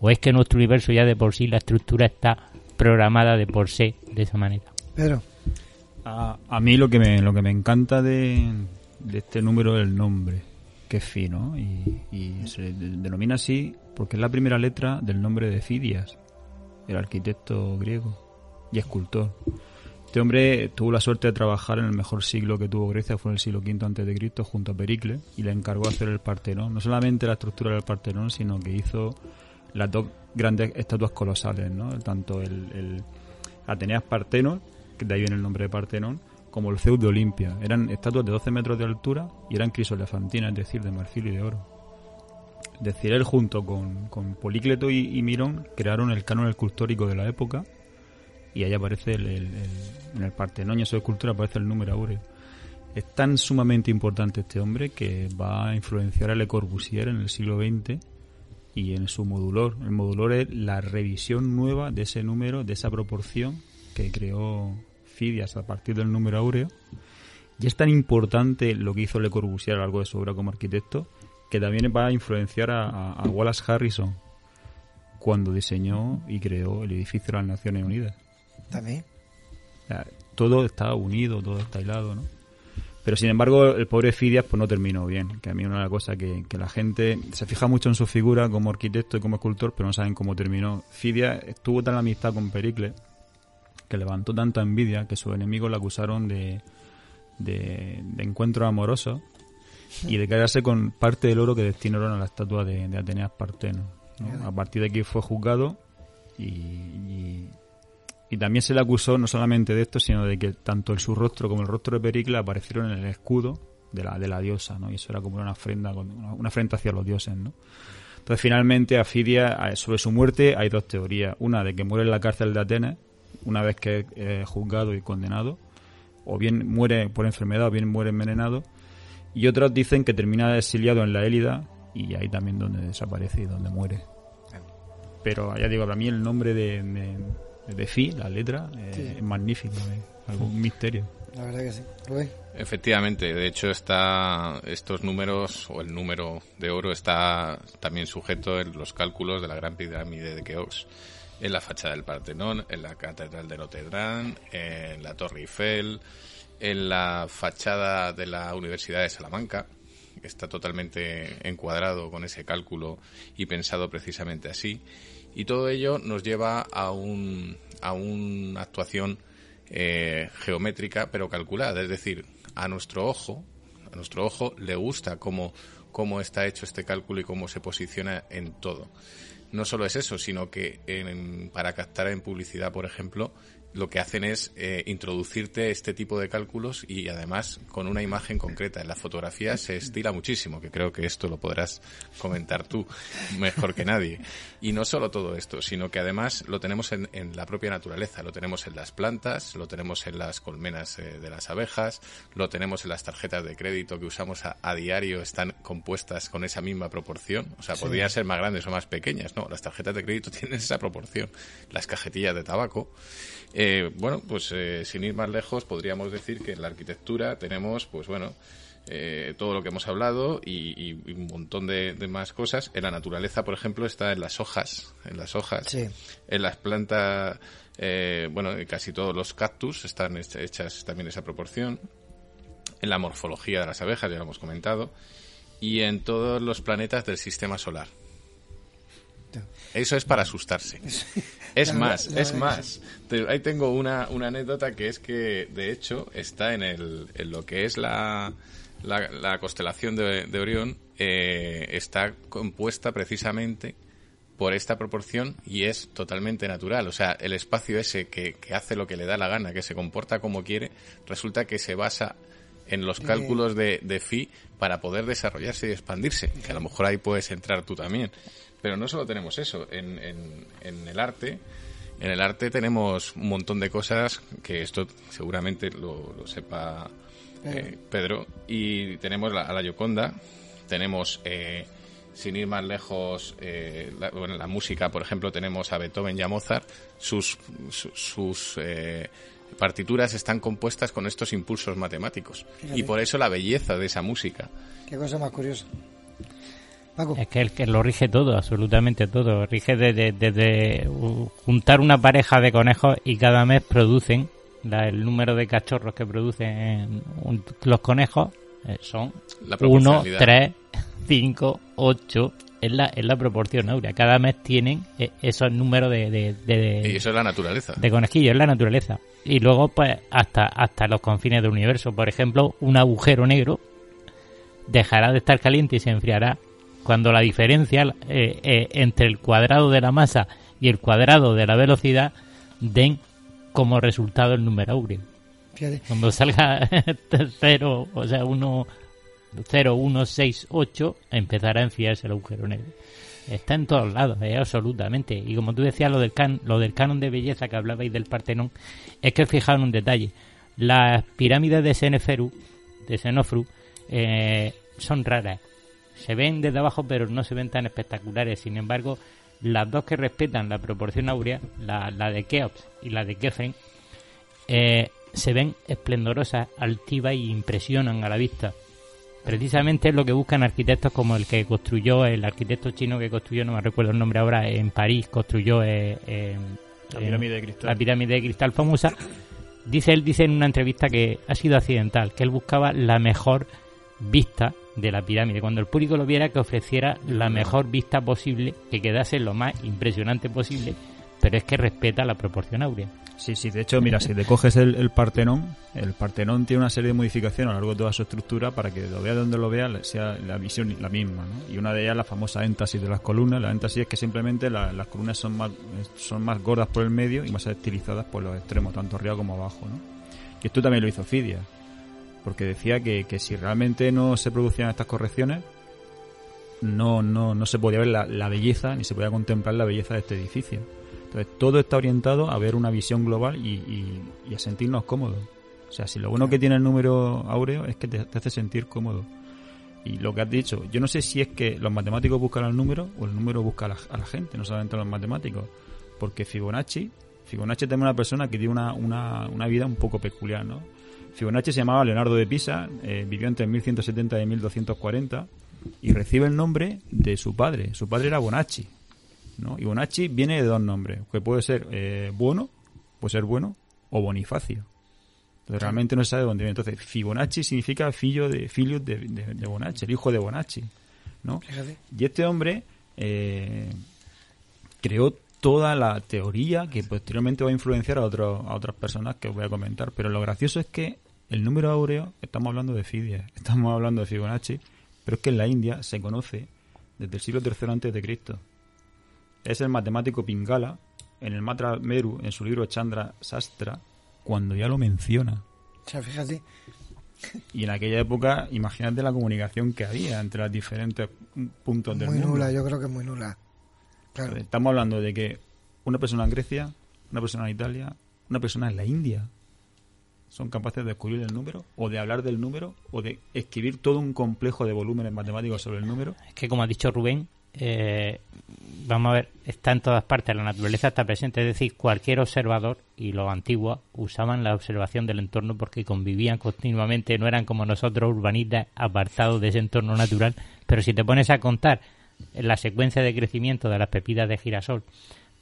o es que nuestro universo ya de por sí la estructura está programada de por sí de esa manera. Pero a, a mí lo que me lo que me encanta de, de este número es el nombre, que es fino y, y se denomina así porque es la primera letra del nombre de Fidias, el arquitecto griego y escultor. Este hombre tuvo la suerte de trabajar en el mejor siglo que tuvo Grecia, fue en el siglo V antes de Cristo, junto a Pericles, y le encargó hacer el Partenón. No solamente la estructura del Partenón, sino que hizo las dos grandes estatuas colosales, ¿no? Tanto el, el Ateneas Partenos, que de ahí viene el nombre de Partenón, como el Zeus de Olimpia. Eran estatuas de 12 metros de altura y eran crisolefantinas, es decir, de marfil y de oro. Es decir, él junto con, con Polícleto y, y Mirón crearon el canon escultórico de la época y ahí aparece el, el, el, en el Partenón y su escultura aparece el número áureo. Es tan sumamente importante este hombre que va a influenciar a Le Corbusier en el siglo XX y en su modulor. El modulor es la revisión nueva de ese número, de esa proporción que creó Fidias a partir del número áureo. Y es tan importante lo que hizo Le Corbusier a lo largo de su obra como arquitecto que también va a influenciar a Wallace Harrison cuando diseñó y creó el edificio de las Naciones Unidas. También. Todo está unido, todo está hilado, ¿no? Pero sin embargo, el pobre Fidias pues no terminó bien. Que a mí una de las cosas que, que, la gente se fija mucho en su figura como arquitecto y como escultor, pero no saben cómo terminó. Fidias estuvo tan amistad con Pericles que levantó tanta envidia que sus enemigos le acusaron de, de, de encuentros amorosos y de quedarse con parte del oro que destinaron a la estatua de, de Ateneas Parteno. ¿no? A partir de aquí fue juzgado y, y, y también se le acusó no solamente de esto, sino de que tanto el su rostro como el rostro de Pericles aparecieron en el escudo de la, de la diosa, ¿no? Y eso era como una ofrenda, una, ofrenda hacia los dioses, ¿no? Entonces, finalmente, a Fidia, a- sobre su muerte, hay dos teorías. Una de que muere en la cárcel de Atenas, una vez que es eh, juzgado y condenado, o bien muere por enfermedad, o bien muere envenenado. Y otros dicen que termina exiliado en la Élida, y ahí también donde desaparece y donde muere. Pero ya digo, para mí el nombre de, de, de Fi, la letra, eh, Sí. es magnífico, es algún misterio. La verdad que sí. Rubén. Efectivamente, de hecho está estos números o el número de oro está también sujeto en los cálculos de la Gran Pirámide de Keops, en la fachada del Partenón, en la Catedral de Notre Dame, en la Torre Eiffel, en la fachada de la Universidad de Salamanca, que está totalmente encuadrado con ese cálculo y pensado precisamente así. Y todo ello nos lleva a, un, a una actuación eh, geométrica pero calculada, es decir, a nuestro ojo, a nuestro ojo le gusta cómo, cómo está hecho este cálculo y cómo se posiciona en todo. No solo es eso, sino que en- para captar en publicidad, por ejemplo, lo que hacen es eh, introducirte este tipo de cálculos y además con una imagen concreta. En la fotografía se estila muchísimo, que creo que esto lo podrás comentar tú mejor que nadie. Y no solo todo esto, sino que además lo tenemos en, en la propia naturaleza. Lo tenemos en las plantas, lo tenemos en las colmenas eh, de las abejas, lo tenemos en las tarjetas de crédito que usamos a, a diario, están compuestas con esa misma proporción. O sea, Sí. podrían ser más grandes o más pequeñas, ¿no? Las tarjetas de crédito [laughs] tienen esa proporción. Las cajetillas de tabaco. Eh, bueno, pues eh, sin ir más lejos, podríamos decir que en la arquitectura tenemos, pues bueno, eh, todo lo que hemos hablado y, un montón de, de más cosas. En la naturaleza, por ejemplo, está en las hojas, en las hojas, Sí. en las plantas, eh, bueno, en casi todos los cactus están hech- hechas también esa proporción. En la morfología de las abejas, ya lo hemos comentado, y en todos los planetas del sistema solar. Eso es para asustarse. [laughs] Es más, es más. Ahí tengo una, una anécdota que es que, de hecho, está en, el, en lo que es la, la, la constelación de, de Orión, eh, está compuesta precisamente por esta proporción y es totalmente natural. O sea, el espacio ese que, que hace lo que le da la gana, que se comporta como quiere, resulta que se basa en los Eh. cálculos de, de phi para poder desarrollarse y expandirse. Que a lo mejor ahí puedes entrar tú también. Pero no solo tenemos eso. En, en, en el arte, en el arte tenemos un montón de cosas que esto seguramente lo, lo sepa eh, Pedro. Y tenemos la, a la Yoconda, tenemos, eh, sin ir más lejos, eh, la, bueno, la música, por ejemplo, tenemos a Beethoven y a Mozart. Sus, su- sus eh, partituras están compuestas con estos impulsos matemáticos. Fíjate. Y por eso la belleza de esa música. Qué cosa más curiosa. Paco. Es que el que lo rige todo, absolutamente todo. Rige desde, juntar una pareja de conejos y cada mes producen la- el número de cachorros que producen un- los conejos eh, son La 1, proporcionalidad. 3, 5, 8. Es la, es la proporción áurea. Cada mes tienen eh, esos números de, de, de- Y eso es la naturaleza. de conejillos, es la naturaleza. Y luego, pues, hasta, hasta los confines del universo. Por ejemplo, un agujero negro dejará de estar caliente y se enfriará cuando la diferencia eh, eh, entre el cuadrado de la masa y el cuadrado de la velocidad den como resultado el número áureo. Fíjate. Cuando salga [laughs] 0, o sea, 1, 0, 1, 6, 8, empezará a enfriarse el agujero negro. Está en todos lados, eh, absolutamente. Y como tú decías, lo del, can, lo del canon de belleza que hablabais del Partenón, es que fijaos en un detalle. Las pirámides de Seneferu, de Senofru, eh, son raras. Se ven desde abajo, pero no se ven tan espectaculares. Sin embargo, las dos que respetan la proporción áurea, la, la de Keops y la de Kefren, eh, se ven esplendorosas, altivas y impresionan a la vista. Precisamente es lo que buscan arquitectos como el que construyó, el arquitecto chino que construyó, no me recuerdo el nombre ahora, en París, construyó eh, eh, La pirámide de cristal. la pirámide de cristal famosa. Dice él, dice en una entrevista que ha sido accidental, que él buscaba la mejor vista de la pirámide. Cuando el público lo viera, que ofreciera la mejor vista posible, que quedase lo más impresionante posible pero es que respeta la proporción áurea. Sí, sí, de hecho, mira, si te coges el, el, Partenón, el Partenón tiene una serie de modificaciones a lo largo de toda su estructura para que lo vea donde lo vea sea la visión la misma, ¿no? Y una de ellas la famosa énfasis de las columnas. La énfasis es que simplemente la, las columnas son más, son más gordas por el medio y más estilizadas por los extremos, tanto arriba como abajo, ¿no? Y esto también lo hizo Fidia, porque decía que, que si realmente no se producían estas correcciones, no, no, no se podía ver la, la belleza, ni se podía contemplar la belleza de este edificio. Entonces, todo está orientado a ver una visión global y, y, a sentirnos cómodos. O sea, si lo bueno que tiene el número áureo es que te, hace sentir cómodo. Y lo que has dicho, yo no sé si es que los matemáticos buscan al número o el número busca a la, a la gente, no solamente a los matemáticos. Porque Fibonacci, Fibonacci es una persona que tiene una, una, una vida un poco peculiar, ¿no? Fibonacci se llamaba Leonardo de Pisa, eh, vivió entre 1170 y 1240 y recibe el nombre de su padre. Su padre era Bonacci, ¿no? Y Bonacci viene de dos nombres, que puede ser eh, bueno, puede ser bueno, o Bonifacio. Entonces realmente no se sabe de dónde viene. Entonces Fibonacci significa filho de, filio de, de, de Bonacci, el hijo de Bonacci, ¿no? Y este hombre eh, creó toda la teoría que posteriormente va a influenciar a, otro, a otras personas que os voy a comentar. Pero lo gracioso es que el número áureo, estamos hablando de Fidia, [laughs] estamos hablando de Fibonacci, pero es que en la India se conoce desde el siglo III antes de Cristo. Es el matemático Pingala, en el Matra Meru, en su libro Chandra Sastra, cuando ya lo menciona. O sea, fíjate. Y en aquella época, imagínate la comunicación que había entre los diferentes puntos del muy mundo. nula, yo creo que muy nula. Claro. Estamos hablando de que una persona en Grecia, una persona en Italia, una persona en la India son capaces de descubrir el número o de hablar del número o de escribir todo un complejo de volúmenes matemáticos sobre el número. Es que como ha dicho Rubén, eh, vamos a ver, está en todas partes, la naturaleza está presente, es decir, cualquier observador, y los antiguos usaban la observación del entorno porque convivían continuamente, no eran como nosotros urbanistas apartados de ese entorno natural, pero si te pones a contar la secuencia de crecimiento de las pepitas de girasol,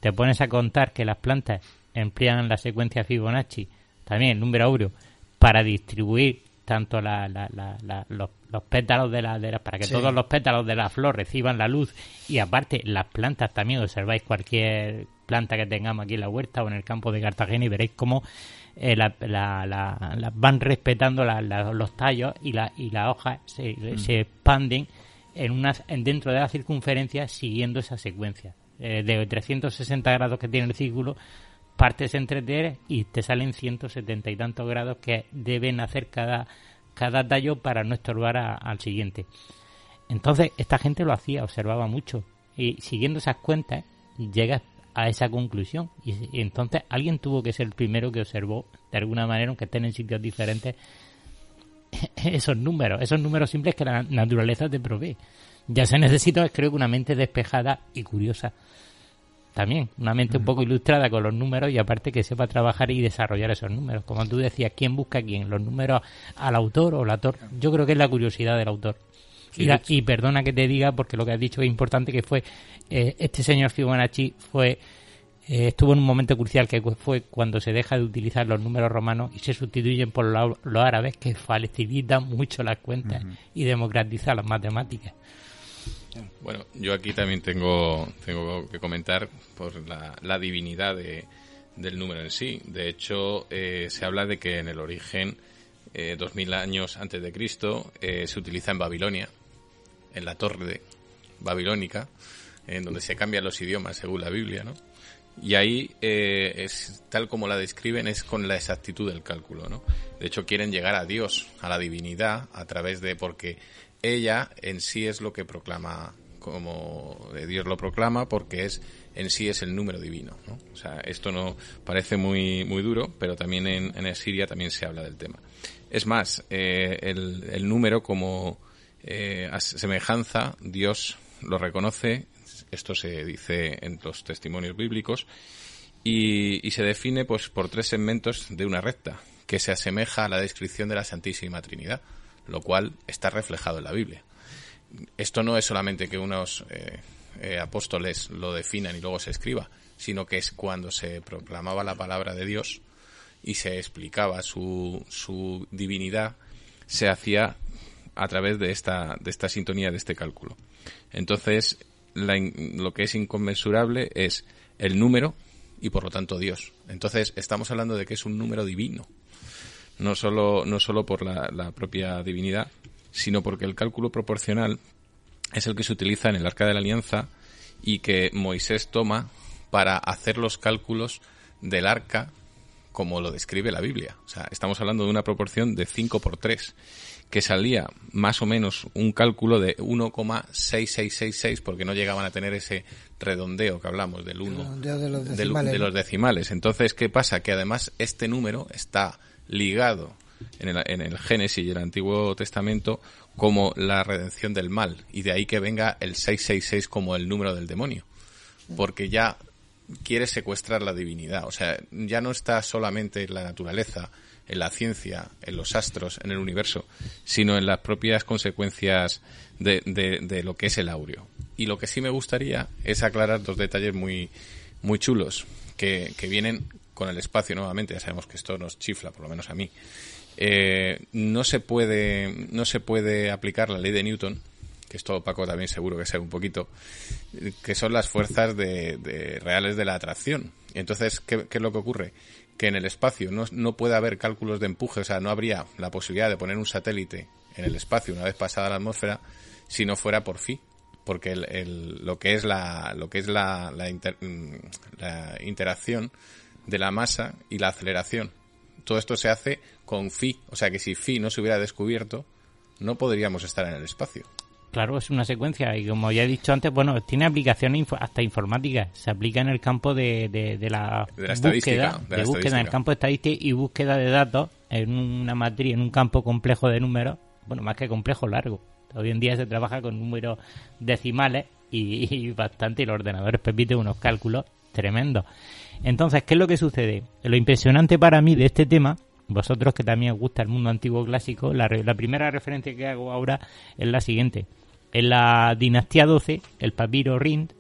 te pones a contar que las plantas emplean la secuencia Fibonacci, también el número áureo, para distribuir tanto la, la, la, los, los, pétalos de la, de la para que sí. todos los pétalos de la flor reciban la luz y aparte las plantas también observáis cualquier planta que tengamos aquí en la huerta o en el campo de Cartagena y veréis cómo eh, la, la, van respetando los tallos y la y las hojas se, mm. se expanden en una, en, dentro de la circunferencia siguiendo esa secuencia eh, de 360 grados que tiene el círculo partes entre T y te salen 170 y tantos grados que deben hacer cada, cada tallo para no estorbar a, al siguiente. Entonces, esta gente lo hacía, observaba mucho. Y siguiendo esas cuentas, llegas a esa conclusión. Y, y, entonces alguien tuvo que ser el primero que observó, de alguna manera, aunque estén en sitios diferentes, [laughs] esos números, esos números simples que la naturaleza te provee. Ya se necesita, creo que una mente despejada y curiosa también, una mente un poco ilustrada con los números y aparte que sepa trabajar y desarrollar esos números. Como tú decías, ¿quién busca a quién? ¿Los números al autor o al autor? Yo creo que es la curiosidad del autor. Sí, y, la, y, perdona que te diga, porque lo que has dicho es importante, que fue eh, este señor Fibonacci fue eh, estuvo en un momento crucial que fue cuando se deja de utilizar los números romanos y se sustituyen por los, los árabes que facilitan mucho las cuentas uh -huh. y democratizan las matemáticas. Bueno, yo aquí también tengo, tengo que comentar por la, la divinidad de, del número en sí. De hecho, eh, se habla de que en el origen, eh, 2000 años antes de Cristo, eh, se utiliza en Babilonia, en la torre babilónica, en donde se cambian los idiomas según la Biblia, ¿no? Y ahí, eh, es tal como la describen, es con la exactitud del cálculo, ¿no? De hecho, quieren llegar a Dios, a la divinidad, a través de, porque ella en sí es lo que proclama como Dios lo proclama porque es en sí es el número divino ¿no? o sea esto no parece muy muy duro pero también en, en Siria también se habla del tema es más eh, el, el, número como eh, semejanza Dios lo reconoce esto se dice en los testimonios bíblicos y, se define pues por tres segmentos de una recta que se asemeja a la descripción de la Santísima Trinidad lo cual está reflejado en la Biblia. Esto no es solamente que unos eh, eh, apóstoles lo definan y luego se escriba, sino que es cuando se proclamaba la palabra de Dios y se explicaba su, su divinidad, se hacía a través de esta, de esta sintonía, de este cálculo. Entonces, la, lo que es inconmensurable es el número y por lo tanto Dios. Entonces estamos hablando de que es un número divino, no solo, no solo por la, la propia divinidad, sino porque el cálculo proporcional es el que se utiliza en el Arca de la Alianza y que Moisés toma para hacer los cálculos del arca como lo describe la Biblia. O sea, estamos hablando de una proporción de 5 por 3, que salía más o menos un cálculo de 1,6666, porque no llegaban a tener ese redondeo que hablamos del 1 Redondeo de los del- decimales, de los decimales. Entonces, ¿qué pasa? Que además este número está ligado en el, en el Génesis y el Antiguo Testamento como la redención del mal, y de ahí que venga el 666 como el número del demonio, porque ya quiere secuestrar la divinidad, o sea, ya no está solamente en la naturaleza, en la ciencia, en los astros, en el universo, sino en las propias consecuencias de, de- de lo que es el aureo. Y lo que sí me gustaría es aclarar dos detalles muy, muy chulos que, que vienen con el espacio nuevamente. Ya sabemos que esto nos chifla, por lo menos a mí. Eh, no se puede, no se puede aplicar la ley de Newton, que esto Paco también seguro que sabe un poquito, que son las fuerzas de, de reales de la atracción. Entonces, ¿qué, qué es lo que ocurre? Que en el espacio no, no puede haber cálculos de empuje, o sea, no habría la posibilidad de poner un satélite en el espacio una vez pasada la atmósfera si no fuera por phi porque el, el- lo que es la lo que es la, la, inter- mm, la interacción de la masa y la aceleración. Todo esto se hace con phi o sea que si phi no se hubiera descubierto no podríamos estar en el espacio Claro, es una secuencia y como ya he dicho antes, bueno, tiene aplicaciones info- hasta informáticas. Se aplica en el campo de, de, de la, De la estadística, búsqueda, de la búsqueda en el campo de estadística y búsqueda de datos en una matriz, en un campo complejo de números, bueno, más que complejo, largo. Hoy en día se trabaja con números decimales y, y bastante, y los ordenadores permiten unos cálculos tremendos. Entonces, ¿qué es lo que sucede? Lo impresionante para mí de este tema, vosotros que también os gusta el mundo antiguo clásico, la, re- la primera referencia que hago ahora es la siguiente. En la dinastía 12, el papiro Rind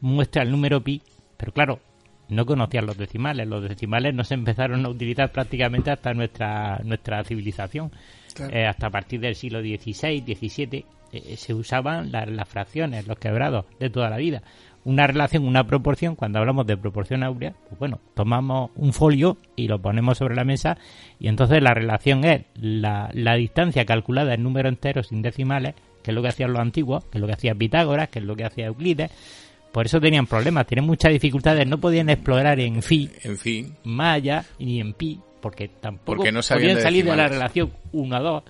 muestra el número pi, pero claro, no conocían los decimales. Los decimales no se empezaron a utilizar prácticamente hasta nuestra, nuestra civilización. Claro. Eh, hasta a partir del siglo XVI, XVII, eh, se usaban la- las fracciones, los quebrados de toda la vida. Una relación, una proporción, cuando hablamos de proporción áurea, pues bueno, tomamos un folio y lo ponemos sobre la mesa y entonces la relación es la, la distancia calculada en números enteros sin decimales, que es lo que hacían los antiguos, que es lo que hacía Pitágoras, que es lo que hacía Euclides. Por eso tenían problemas, tienen muchas dificultades, no podían explorar en phi, en fin allá, ni en pi, porque tampoco Porque no podían de salir de la relación 1 a 2,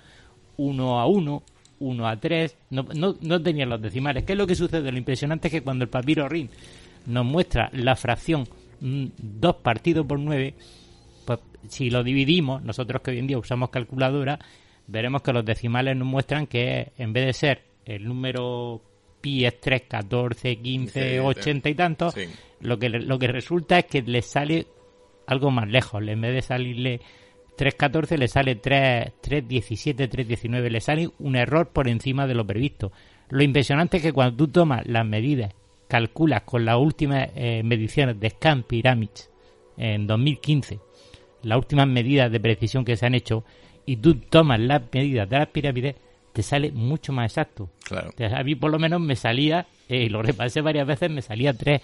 1 a 1, 1 a 3, no, no, no tenían los decimales. ¿Qué es lo que sucede? Lo impresionante es que cuando el papiro Rin nos muestra la fracción 2 partido por 9, pues si lo dividimos, nosotros que hoy en día usamos calculadora, veremos que los decimales nos muestran que en vez de ser el número pi es 3, 14, 15, Sí, 80 y tanto, sí. lo que lo que resulta es que le sale algo más lejos. En vez de salirle 3.14 le sale 3, 3.17, 3.19. Le sale un error por encima de lo previsto. Lo impresionante es que cuando tú tomas las medidas, calculas con las últimas eh, mediciones de Scan Pyramids en 2015, las últimas medidas de precisión que se han hecho, y tú tomas las medidas de las pirámides, te sale mucho más exacto. Claro. A mí por lo menos me salía, eh, y lo repasé varias veces, me salía 3,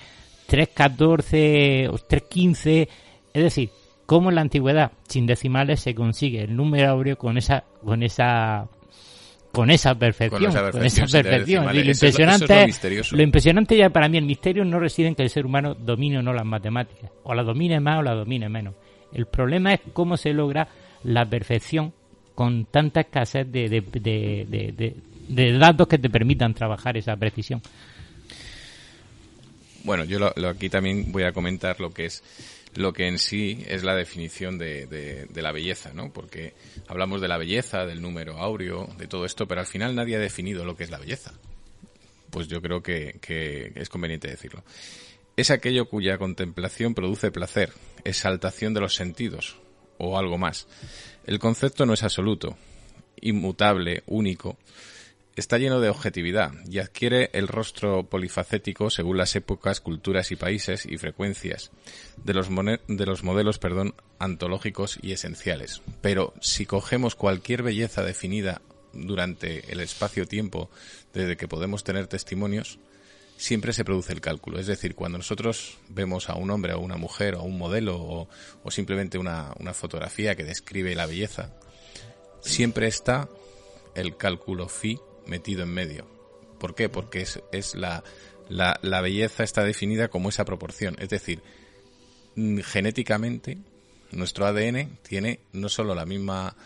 3.14 o 3.15. Es decir, cómo en la antigüedad, sin decimales, se consigue el número áureo con esa, con esa, con esa perfección. Con esa perfección. Y lo Eso es lo- eso es lo impresionante lo impresionante ya para mí, el misterio no reside en que el ser humano domine o no las matemáticas. O la domine más o la domine menos. El problema es cómo se logra la perfección con tanta escasez de, de, de, de- datos que te permitan trabajar esa precisión. Bueno, yo aquí también voy a comentar lo que es lo que en sí es la definición de, de- de la belleza, ¿no? Porque hablamos de la belleza, del número áureo, de todo esto, pero al final nadie ha definido lo que es la belleza. Pues yo creo que, que es conveniente decirlo. Es aquello cuya contemplación produce placer, exaltación de los sentidos, o algo más. El concepto no es absoluto, inmutable, único, está lleno de objetividad y adquiere el rostro polifacético según las épocas, culturas y países y frecuencias de los, de los modelos perdón, antológicos y esenciales. Pero si cogemos cualquier belleza definida durante el espacio-tiempo desde que podemos tener testimonios, siempre se produce el cálculo. Es decir, cuando nosotros vemos a un hombre o una mujer o un modelo o, o simplemente una, una fotografía que describe la belleza, siempre está el cálculo phi metido en medio. ¿Por qué? Porque es, es la, la, la belleza está definida como esa proporción. Es decir, mm, genéticamente nuestro ADN tiene no solo la misma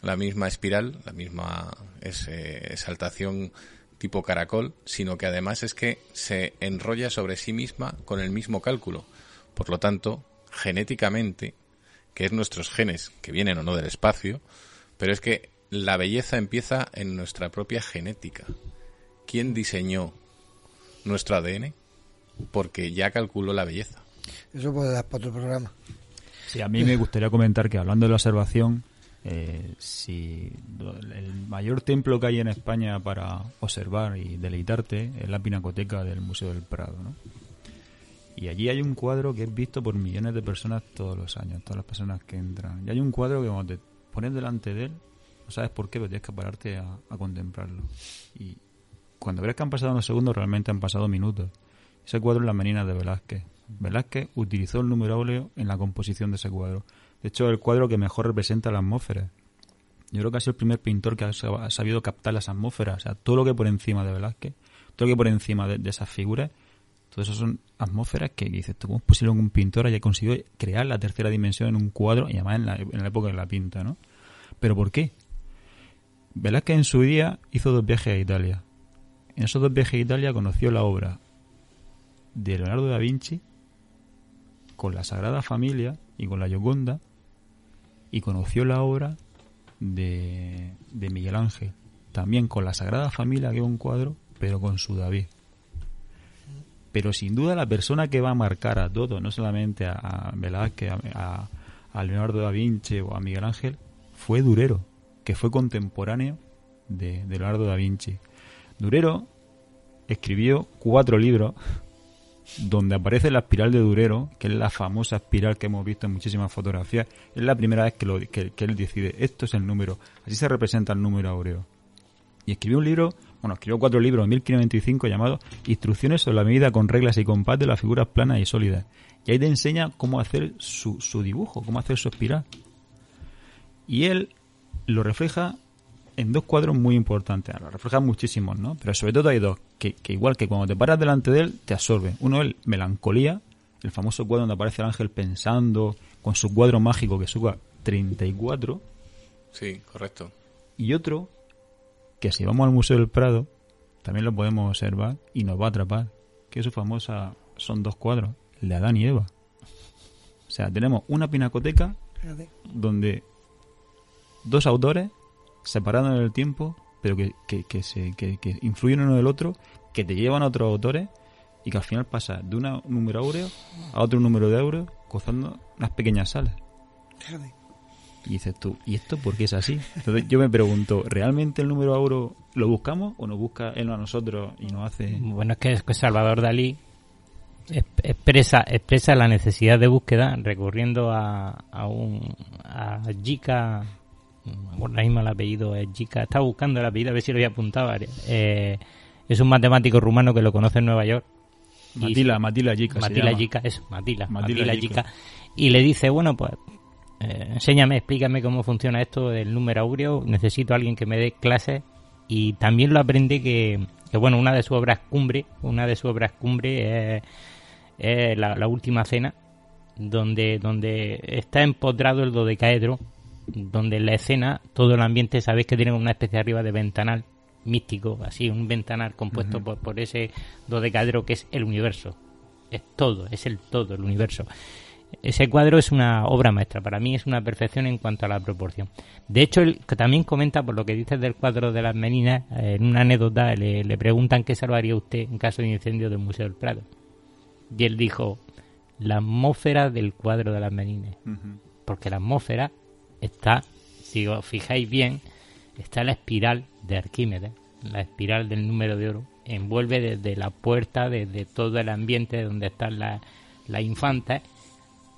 la misma espiral, la misma es, eh, exaltación tipo caracol, sino que además es que se enrolla sobre sí misma con el mismo cálculo. Por lo tanto, genéticamente, que es nuestros genes que vienen o no del espacio, pero es que la belleza empieza en nuestra propia genética. ¿Quién diseñó nuestro ADN? Porque ya calculó la belleza. Eso puede dar para otro programa. Sí, a mí me gustaría comentar que hablando de la observación, eh, si el mayor templo que hay en España para observar y deleitarte es la pinacoteca del Museo del Prado, ¿no? Y allí hay un cuadro que es visto por millones de personas todos los años, todas las personas que entran. Y hay un cuadro que cuando te pones delante de él, sabes por qué, pero tienes que pararte a, contemplarlo. Y cuando ves que han pasado unos segundos, realmente han pasado minutos. Ese cuadro es la menina de Velázquez. Velázquez utilizó el número áureo en la composición de ese cuadro. De hecho, es el cuadro que mejor representa la atmósfera. Yo creo que ha sido el primer pintor que ha sab- ha sabido captar las atmósferas. O sea, todo lo que por encima de Velázquez, todo lo que por encima de, esas figuras, todo eso son atmósferas que dices, ¿tú ¿cómo es posible que un pintor haya conseguido crear la tercera dimensión en un cuadro y además en la, en la época de la pinta, ¿no? ¿Pero por qué? Velázquez en su día hizo dos viajes a Italia. En esos dos viajes a Italia conoció la obra de Leonardo da Vinci con la Sagrada Familia y con la Gioconda y conoció la obra de, de Miguel Ángel también con la Sagrada Familia que es un cuadro pero con su David pero sin duda la persona que va a marcar a todo no solamente a, Velázquez a Leonardo da Vinci o a Miguel Ángel fue Durero que fue contemporáneo de, de Leonardo da Vinci Durero escribió cuatro libros donde aparece la espiral de Durero, que es la famosa espiral que hemos visto en muchísimas fotografías, es la primera vez que, lo, que, él decide, esto es el número, así se representa el número áureo. Y escribió un libro, bueno, escribió cuatro libros en 1595 llamado Instrucciones sobre la medida con reglas y compás de las figuras planas y sólidas. Y ahí te enseña cómo hacer su dibujo, cómo hacer su espiral. Y él lo refleja en dos cuadros muy importantes. Lo reflejan muchísimos, ¿no? Pero sobre todo hay dos, que, que igual que cuando te paras delante de él, te absorbe. Uno es el Melancolía, el famoso cuadro donde aparece el ángel pensando, con su cuadro mágico que suba 34. Sí, correcto. Y otro, que si vamos al Museo del Prado, también lo podemos observar y nos va a atrapar. Que su famosa, son dos cuadros, el de Adán y Eva. O sea, tenemos una pinacoteca donde dos autores separados en el tiempo, pero que, que, que se, que, que influyen uno del otro, que te llevan a otros autores y que al final pasa de un número áureo a otro número de áureo gozando unas pequeñas salas. Y dices tú, ¿y esto por qué es así? Entonces yo me pregunto, ¿realmente el número áureo lo buscamos o nos busca él a nosotros y nos hace... Bueno, es que, es que Salvador Dalí es- expresa expresa la necesidad de búsqueda recurriendo a, a un a Jica ahora mismo el apellido es Jica estaba buscando el apellido a ver si lo había apuntado eh, es un matemático rumano que lo conoce en Nueva York Y- Matila, Matila Jica se Matila. Jica, eso, Matila, Matila Matila Jica. Jica. Y le dice, bueno, pues eh, enséñame, explícame cómo funciona esto del número áureo, necesito a alguien que me dé clases y también lo aprende que, que, bueno, una de sus obras cumbre, una de sus obras cumbre es, es la, la última cena, donde, donde está empotrado el dodecaedro, donde en la escena todo el ambiente sabéis que tiene una especie arriba de ventanal místico, así, un ventanal compuesto por, por ese dodecaedro que es el universo. Es todo, es el todo, el universo. Ese cuadro es una obra maestra, para mí es una perfección en cuanto a la proporción. De hecho, él también comenta, por lo que dices del cuadro de las meninas, eh, en una anécdota le, le preguntan qué salvaría usted en caso de incendio del Museo del Prado. Y él dijo, la atmósfera del cuadro de las meninas. Porque la atmósfera está, si os fijáis bien, está la espiral de Arquímedes, la espiral del número de oro, envuelve desde la puerta, desde todo el ambiente donde están las las infantas,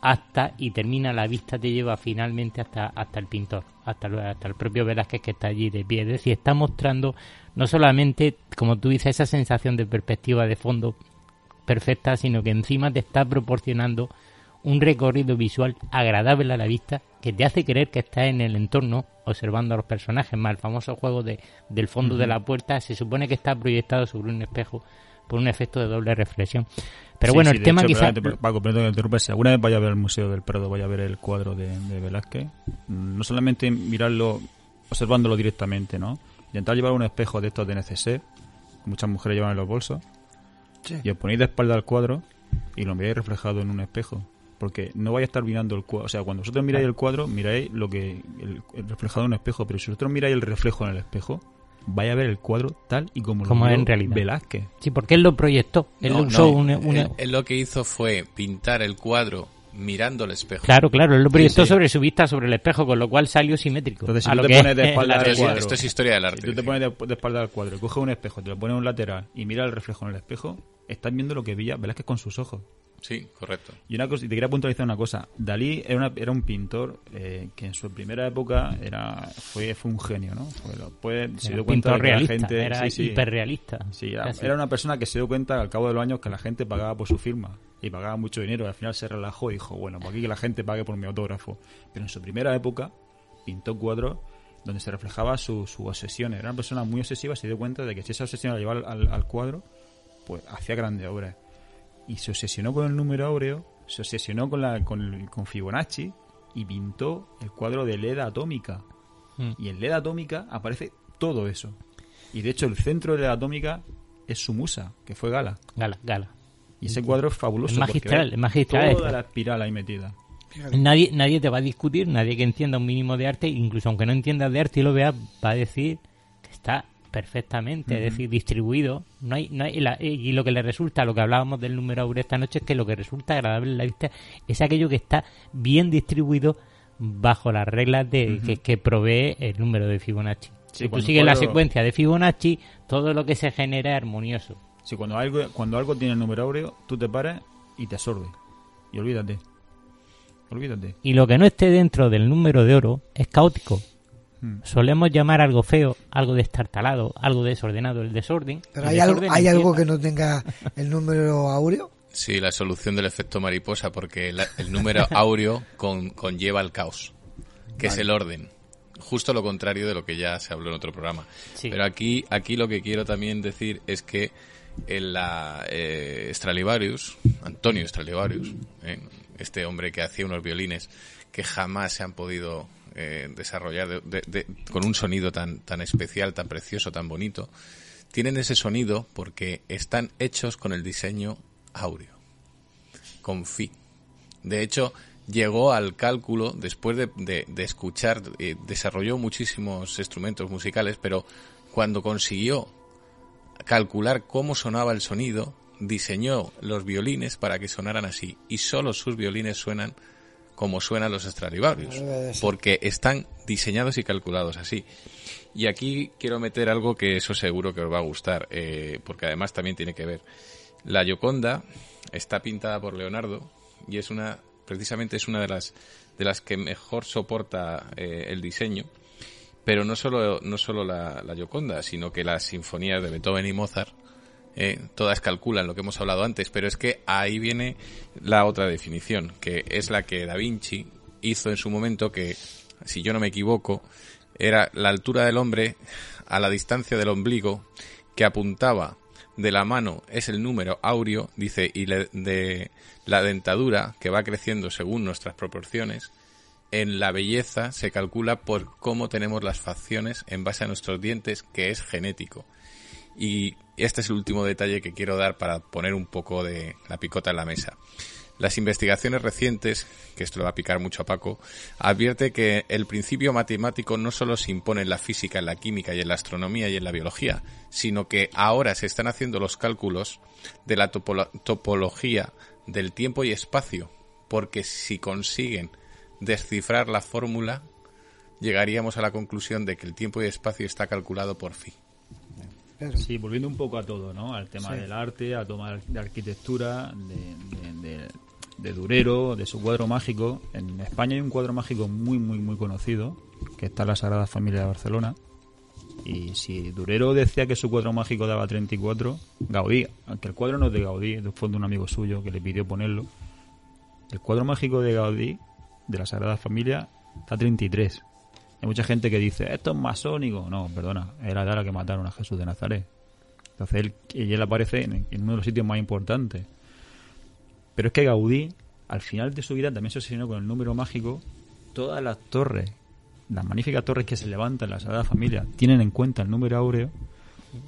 hasta y termina la vista te lleva finalmente hasta hasta el pintor hasta hasta el propio Velázquez que está allí de pie. Es decir está mostrando no solamente como tú dices esa sensación de perspectiva de fondo perfecta sino que encima te está proporcionando un recorrido visual agradable a la vista que te hace creer que estás en el entorno observando a los personajes más el famoso juego de, del fondo de la puerta se supone que está proyectado sobre un espejo por un efecto de doble reflexión pero Sí, bueno sí, el de tema hecho, quizá perdónate, Paco, perdón que te interrumpa, si alguna vez vaya a ver el Museo del Prado, vaya a ver el cuadro de, de Velázquez, mm, no solamente mirarlo, observándolo directamente, ¿no? Intentar llevar un espejo de estos de neceser, que muchas mujeres llevan en los bolsos, Sí. y os ponéis de espalda al cuadro y lo miráis reflejado en un espejo. Porque no vais a estar mirando el cuadro. O sea, cuando vosotros miráis el cuadro, miráis lo que el, el reflejado en un espejo. Pero si vosotros miráis el reflejo en el espejo, vais a ver el cuadro tal y como, como lo en realidad Velázquez. sí porque él lo proyectó él No, usó no, una- una- Él, él lo que hizo fue pintar el cuadro mirando el espejo. Claro, claro, él lo proyectó Sí, sí. sobre su vista sobre el espejo, con lo cual salió simétrico. Entonces, si a tú lo te que pones de es espalda al cuadro, Esto es historia del arte. Si tú te pones de, de espalda al cuadro, y coges un espejo, te lo pones en un lateral y mira el reflejo en el espejo, estás viendo lo que veía Velázquez con sus ojos. Sí, correcto. Y una cosa, y te quería puntualizar una cosa. Dalí era, una- era un pintor eh, que en su primera época era fue, fue un genio, ¿no? Fue, se Era dio cuenta de pintor que la realista, gente... era sí, hiperrealista. Sí, era, era una persona que se dio cuenta al cabo de los años que la gente pagaba por su firma y pagaba mucho dinero y al final se relajó y dijo, bueno, pues aquí que la gente pague por mi autógrafo. Pero en su primera época pintó cuadros donde se reflejaba su, su obsesión. Era una persona muy obsesiva y se dio cuenta de que si esa obsesión la llevaba al, al- al cuadro, pues hacía grandes obras. Y se obsesionó con el número áureo, se obsesionó con, la, con, el- con Fibonacci y pintó el cuadro de LED atómica. Mm. Y en LED atómica aparece todo eso. Y de hecho el centro de LED atómica es su musa, que fue Gala. Gala, Gala. Y ese cuadro es fabuloso. Es magistral, es magistral Toda la espiral ahí metida. Nadie, nadie te va a discutir, nadie que entienda un mínimo de arte, incluso aunque no entiendas de arte y lo veas, va a decir que está perfectamente, es decir, distribuido. No hay, no hay, la- y lo que le resulta, lo que hablábamos del número áureo esta noche, es que lo que resulta agradable en la vista es aquello que está bien distribuido bajo las reglas de que, que provee el número de Fibonacci. Sí, si tú sigues la secuencia de Fibonacci, todo lo que se genera es armonioso. Si cuando algo, cuando algo tiene el número áureo, tú te paras y te absorbe. Y olvídate. Olvídate. Y lo que no esté dentro del número de oro es caótico. Hmm. Solemos llamar algo feo, algo destartalado, algo desordenado, el desorden. Pero El hay algo, hay algo que no tenga el número áureo. Sí, la solución del efecto mariposa, porque la- el número [laughs] áureo con- conlleva el caos, que es el orden. Justo lo contrario de lo que ya se habló en otro programa. Sí. Pero aquí, aquí lo que quiero también decir es que en la eh, Stradivarius, Antonio Stradivarius, eh, este hombre que hacía unos violines que jamás se han podido eh, desarrollar de- de- de- con un sonido tan, tan especial, tan precioso, tan bonito, tienen ese sonido porque están hechos con el diseño áureo, con Fi. De hecho, llegó al cálculo después de, de- de escuchar, eh, desarrolló muchísimos instrumentos musicales, pero cuando consiguió calcular cómo sonaba el sonido, diseñó los violines para que sonaran así. Y solo sus violines suenan como suenan los Stradivarius, porque están diseñados y calculados así. Y aquí quiero meter algo que eso seguro que os va a gustar, eh, porque además también tiene que ver. La Gioconda está pintada por Leonardo y es una, precisamente es una de las de las que mejor soporta eh, el diseño. Pero no solo, no solo la, la Gioconda, sino que las sinfonías de Beethoven y Mozart, eh, todas calculan lo que hemos hablado antes, pero es que ahí viene la otra definición, que es la que Da Vinci hizo en su momento, que, si yo no me equivoco, era la altura del hombre a la distancia del ombligo, que apuntaba de la mano es el número áureo, dice, y de la dentadura, que va creciendo según nuestras proporciones, en la belleza se calcula por cómo tenemos las facciones en base a nuestros dientes, que es genético. Y este es el último detalle que quiero dar para poner un poco de la picota en la mesa. Las investigaciones recientes, que esto le va a picar mucho a Paco, advierte que el principio matemático no solo se impone en la física, en la química y en la astronomía y en la biología, sino que ahora se están haciendo los cálculos de la topolo- topología del tiempo y espacio, porque si consiguen descifrar la fórmula, llegaríamos a la conclusión de que el tiempo y espacio está calculado por phi. Sí, volviendo un poco a todo, ¿no? Al tema Sí. del arte, al tema de arquitectura, de, de- de- de Durero, de su cuadro mágico. En España hay un cuadro mágico muy, muy, muy conocido, que está en la Sagrada Familia de Barcelona. Y si Durero decía que su cuadro mágico daba 34, Gaudí, aunque el cuadro no es de Gaudí, es de un amigo suyo que le pidió ponerlo, el cuadro mágico de Gaudí, de la Sagrada Familia, está 33. Hay mucha gente que dice, esto es masónico. No, perdona, era la que mataron a Jesús de Nazaret. Entonces él, y él aparece en, en uno de los sitios más importantes. Pero es que Gaudí, al final de su vida, también se obsesionó con el número mágico. Todas las torres, las magníficas torres que se levantan en la Sagrada Familia, tienen en cuenta el número áureo.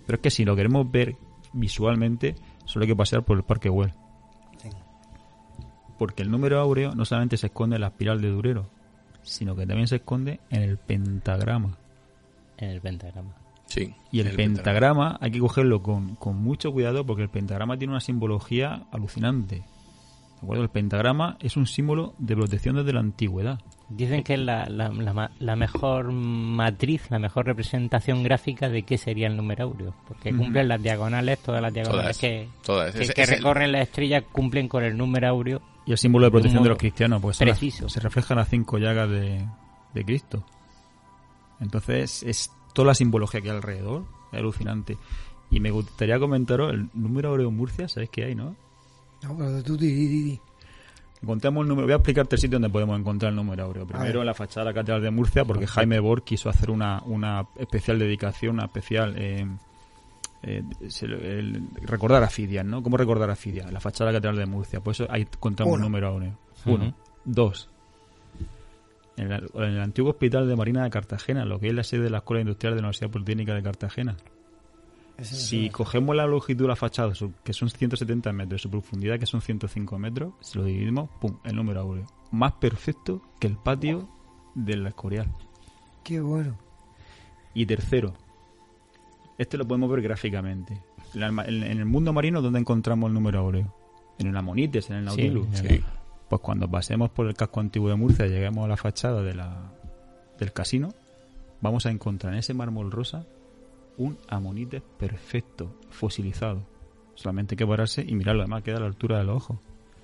Pero es que si lo queremos ver visualmente, solo hay que pasear por el Parque Güell. Porque el número áureo no solamente se esconde en la espiral de Durero, sino que también se esconde en el pentagrama. En el pentagrama. Sí. Y el, el pentagrama hay que cogerlo con, con mucho cuidado porque el pentagrama tiene una simbología alucinante. ¿De acuerdo? El pentagrama es un símbolo de protección desde la antigüedad. Dicen que es la, la, la la mejor matriz, la mejor representación gráfica de qué sería el número áureo. Porque cumplen las diagonales, todas las diagonales Todas, que, todas. que, Es- que es el- recorren las estrellas cumplen con el número áureo. Y el símbolo de protección de los cristianos, pues son las- preciso. se reflejan las cinco llagas de, de Cristo. Entonces, es toda la simbología que hay alrededor, es alucinante. Y me gustaría comentaros el número áureo en Murcia, ¿sabéis qué hay, no? No, pero tú di, di, di, di. Encontramos el número, voy a explicarte el sitio donde podemos encontrar el número áureo. Primero en la fachada de la Catedral de Murcia, porque Jaime Bor quiso hacer una, una especial dedicación, una especial eh, eh, el- recordar a Fidias, ¿no? ¿Cómo recordar a Fidias? La fachada de la Catedral de Murcia. Por eso ahí encontramos Uno. el número áureo. Uno. Dos. En, la- en el antiguo hospital de Marina de Cartagena, lo que es la sede de la Escuela Industrial de la Universidad Politécnica de Cartagena. Si cogemos la longitud de la fachada, que son 170 metros, su profundidad, que son 105 metros, si lo dividimos, ¡pum! El número áureo. Más perfecto que el patio del Escorial. Qué bueno. Y tercero, este lo podemos ver gráficamente. En, el mundo marino, ¿dónde encontramos el número áureo? En el Amonites, en el Sí, Nautilus. sí. Pues cuando pasemos por el casco antiguo de Murcia y lleguemos a la fachada de la, del casino, vamos a encontrar en ese mármol rosa un Amonites perfecto, fosilizado. Solamente hay que pararse y mirarlo, además queda a la altura de los ojos.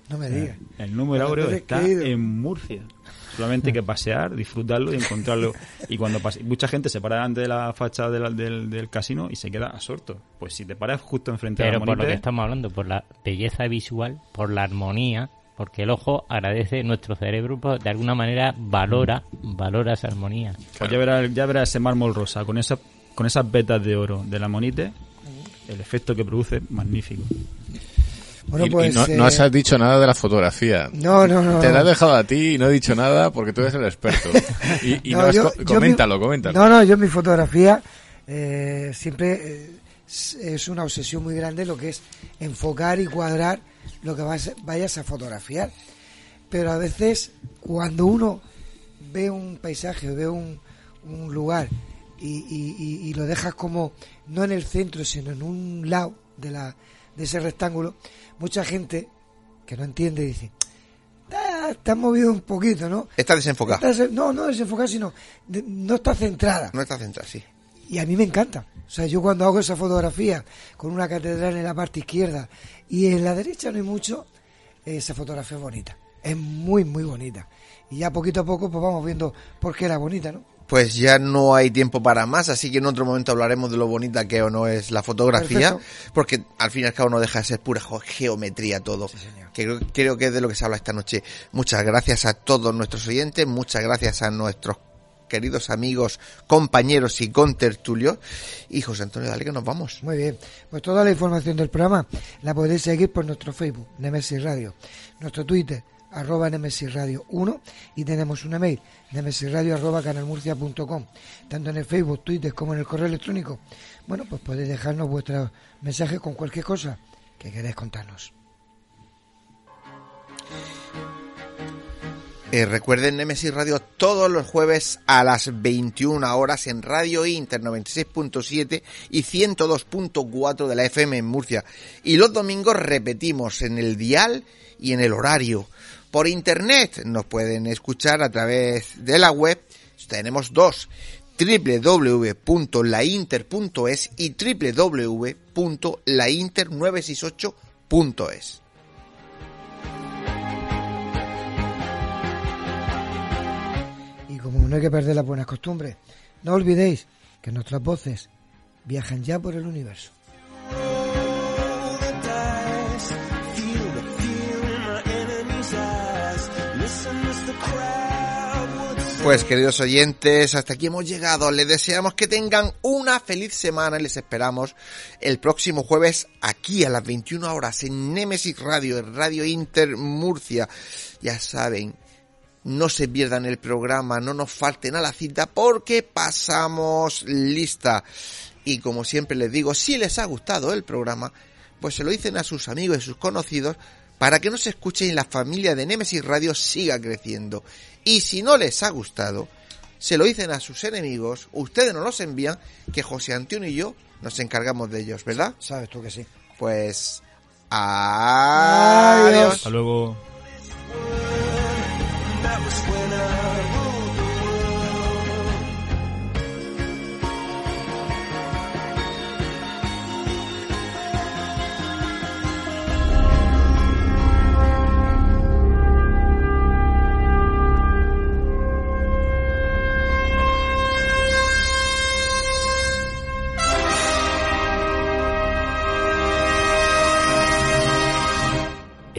No me digas. El número áureo está en Murcia. Solamente hay que pasear, disfrutarlo y encontrarlo. Y cuando pase, mucha gente se para delante de la fachada del, del, del casino y se queda absorto. Pues si te paras justo enfrente de Pero la por lo que estamos hablando, por la belleza visual, por la armonía, porque el ojo agradece, nuestro cerebro pues, de alguna manera valora, valora esa armonía. pues ya verás ya verás ese mármol rosa con esa, con esas vetas de oro de la Amonites, el efecto que produce es magnífico. Bueno, Y- y pues. no, no eh, has dicho nada de la fotografía. No, no, no, Te no. la he dejado a ti y no he dicho nada porque tú eres el experto. Y, y [laughs] no has yo- co- yo coméntalo, mi- coméntalo. No, no, yo mi fotografía eh, siempre eh, es- es una obsesión muy grande lo que es enfocar y cuadrar lo que vas- vayas a fotografiar. Pero a veces cuando uno ve un paisaje, ve un, un lugar y, y- lo dejas como no en el centro, sino en un lado de, la, de ese rectángulo, mucha gente que no entiende dice, "Ah, te has movido un poquito, ¿no? Está desenfocado. Estás- no, no desenfocada, sino de- no está centrada. No está centrado, sí. Y a mí me encanta. O sea, yo cuando hago esa fotografía con una catedral en la parte izquierda y en la derecha no hay mucho, esa fotografía es bonita. Es muy, muy bonita. Y ya poquito a poco pues vamos viendo por qué era bonita, ¿no? Pues ya no hay tiempo para más, así que en otro momento hablaremos de lo bonita que o no es la fotografía, Perfecto. porque al fin y al cabo no deja de ser pura geometría todo. que creo, creo que es de lo que se habla esta noche. Muchas gracias a todos nuestros oyentes, muchas gracias a nuestros queridos amigos, compañeros y contertulios. Y José Antonio, dale que nos vamos. Muy bien. Pues toda la información del programa la podéis seguir por nuestro Facebook, Nemesis Radio, nuestro Twitter, arroba Nemesis Radio 1 y tenemos una mail, nemesisradio arroba canalmurcia.com, tanto en el Facebook, Twitter como en el correo electrónico. Bueno, pues podéis dejarnos vuestros mensajes con cualquier cosa que queráis contarnos. Eh, recuerden Nemesis Radio todos los jueves a las 21 horas en Radio Inter 96.7 y 102.4 de la FM en Murcia. Y los domingos repetimos en el dial y en el horario. Por internet nos pueden escuchar a través de la web. Tenemos dos www.lainter.es y www.lainter968.es. Y como no hay que perder las buenas costumbres, no olvidéis que nuestras voces viajan ya por el universo. Pues queridos oyentes, hasta aquí hemos llegado. Les deseamos que tengan una feliz semana y les esperamos el próximo jueves aquí a las 21 horas en Nemesis Radio, Radio Inter Murcia. Ya saben, no se pierdan el programa, no nos falten a la cita porque pasamos lista. Y como siempre les digo, si les ha gustado el programa, pues se lo dicen a sus amigos y sus conocidos para que nos escuchen y la familia de Nemesis Radio siga creciendo. Y si no les ha gustado, se lo dicen a sus enemigos, ustedes nos los envían, que José Antonio y yo nos encargamos de ellos, ¿verdad? Sabes tú que sí. Pues... Adiós. Hasta luego.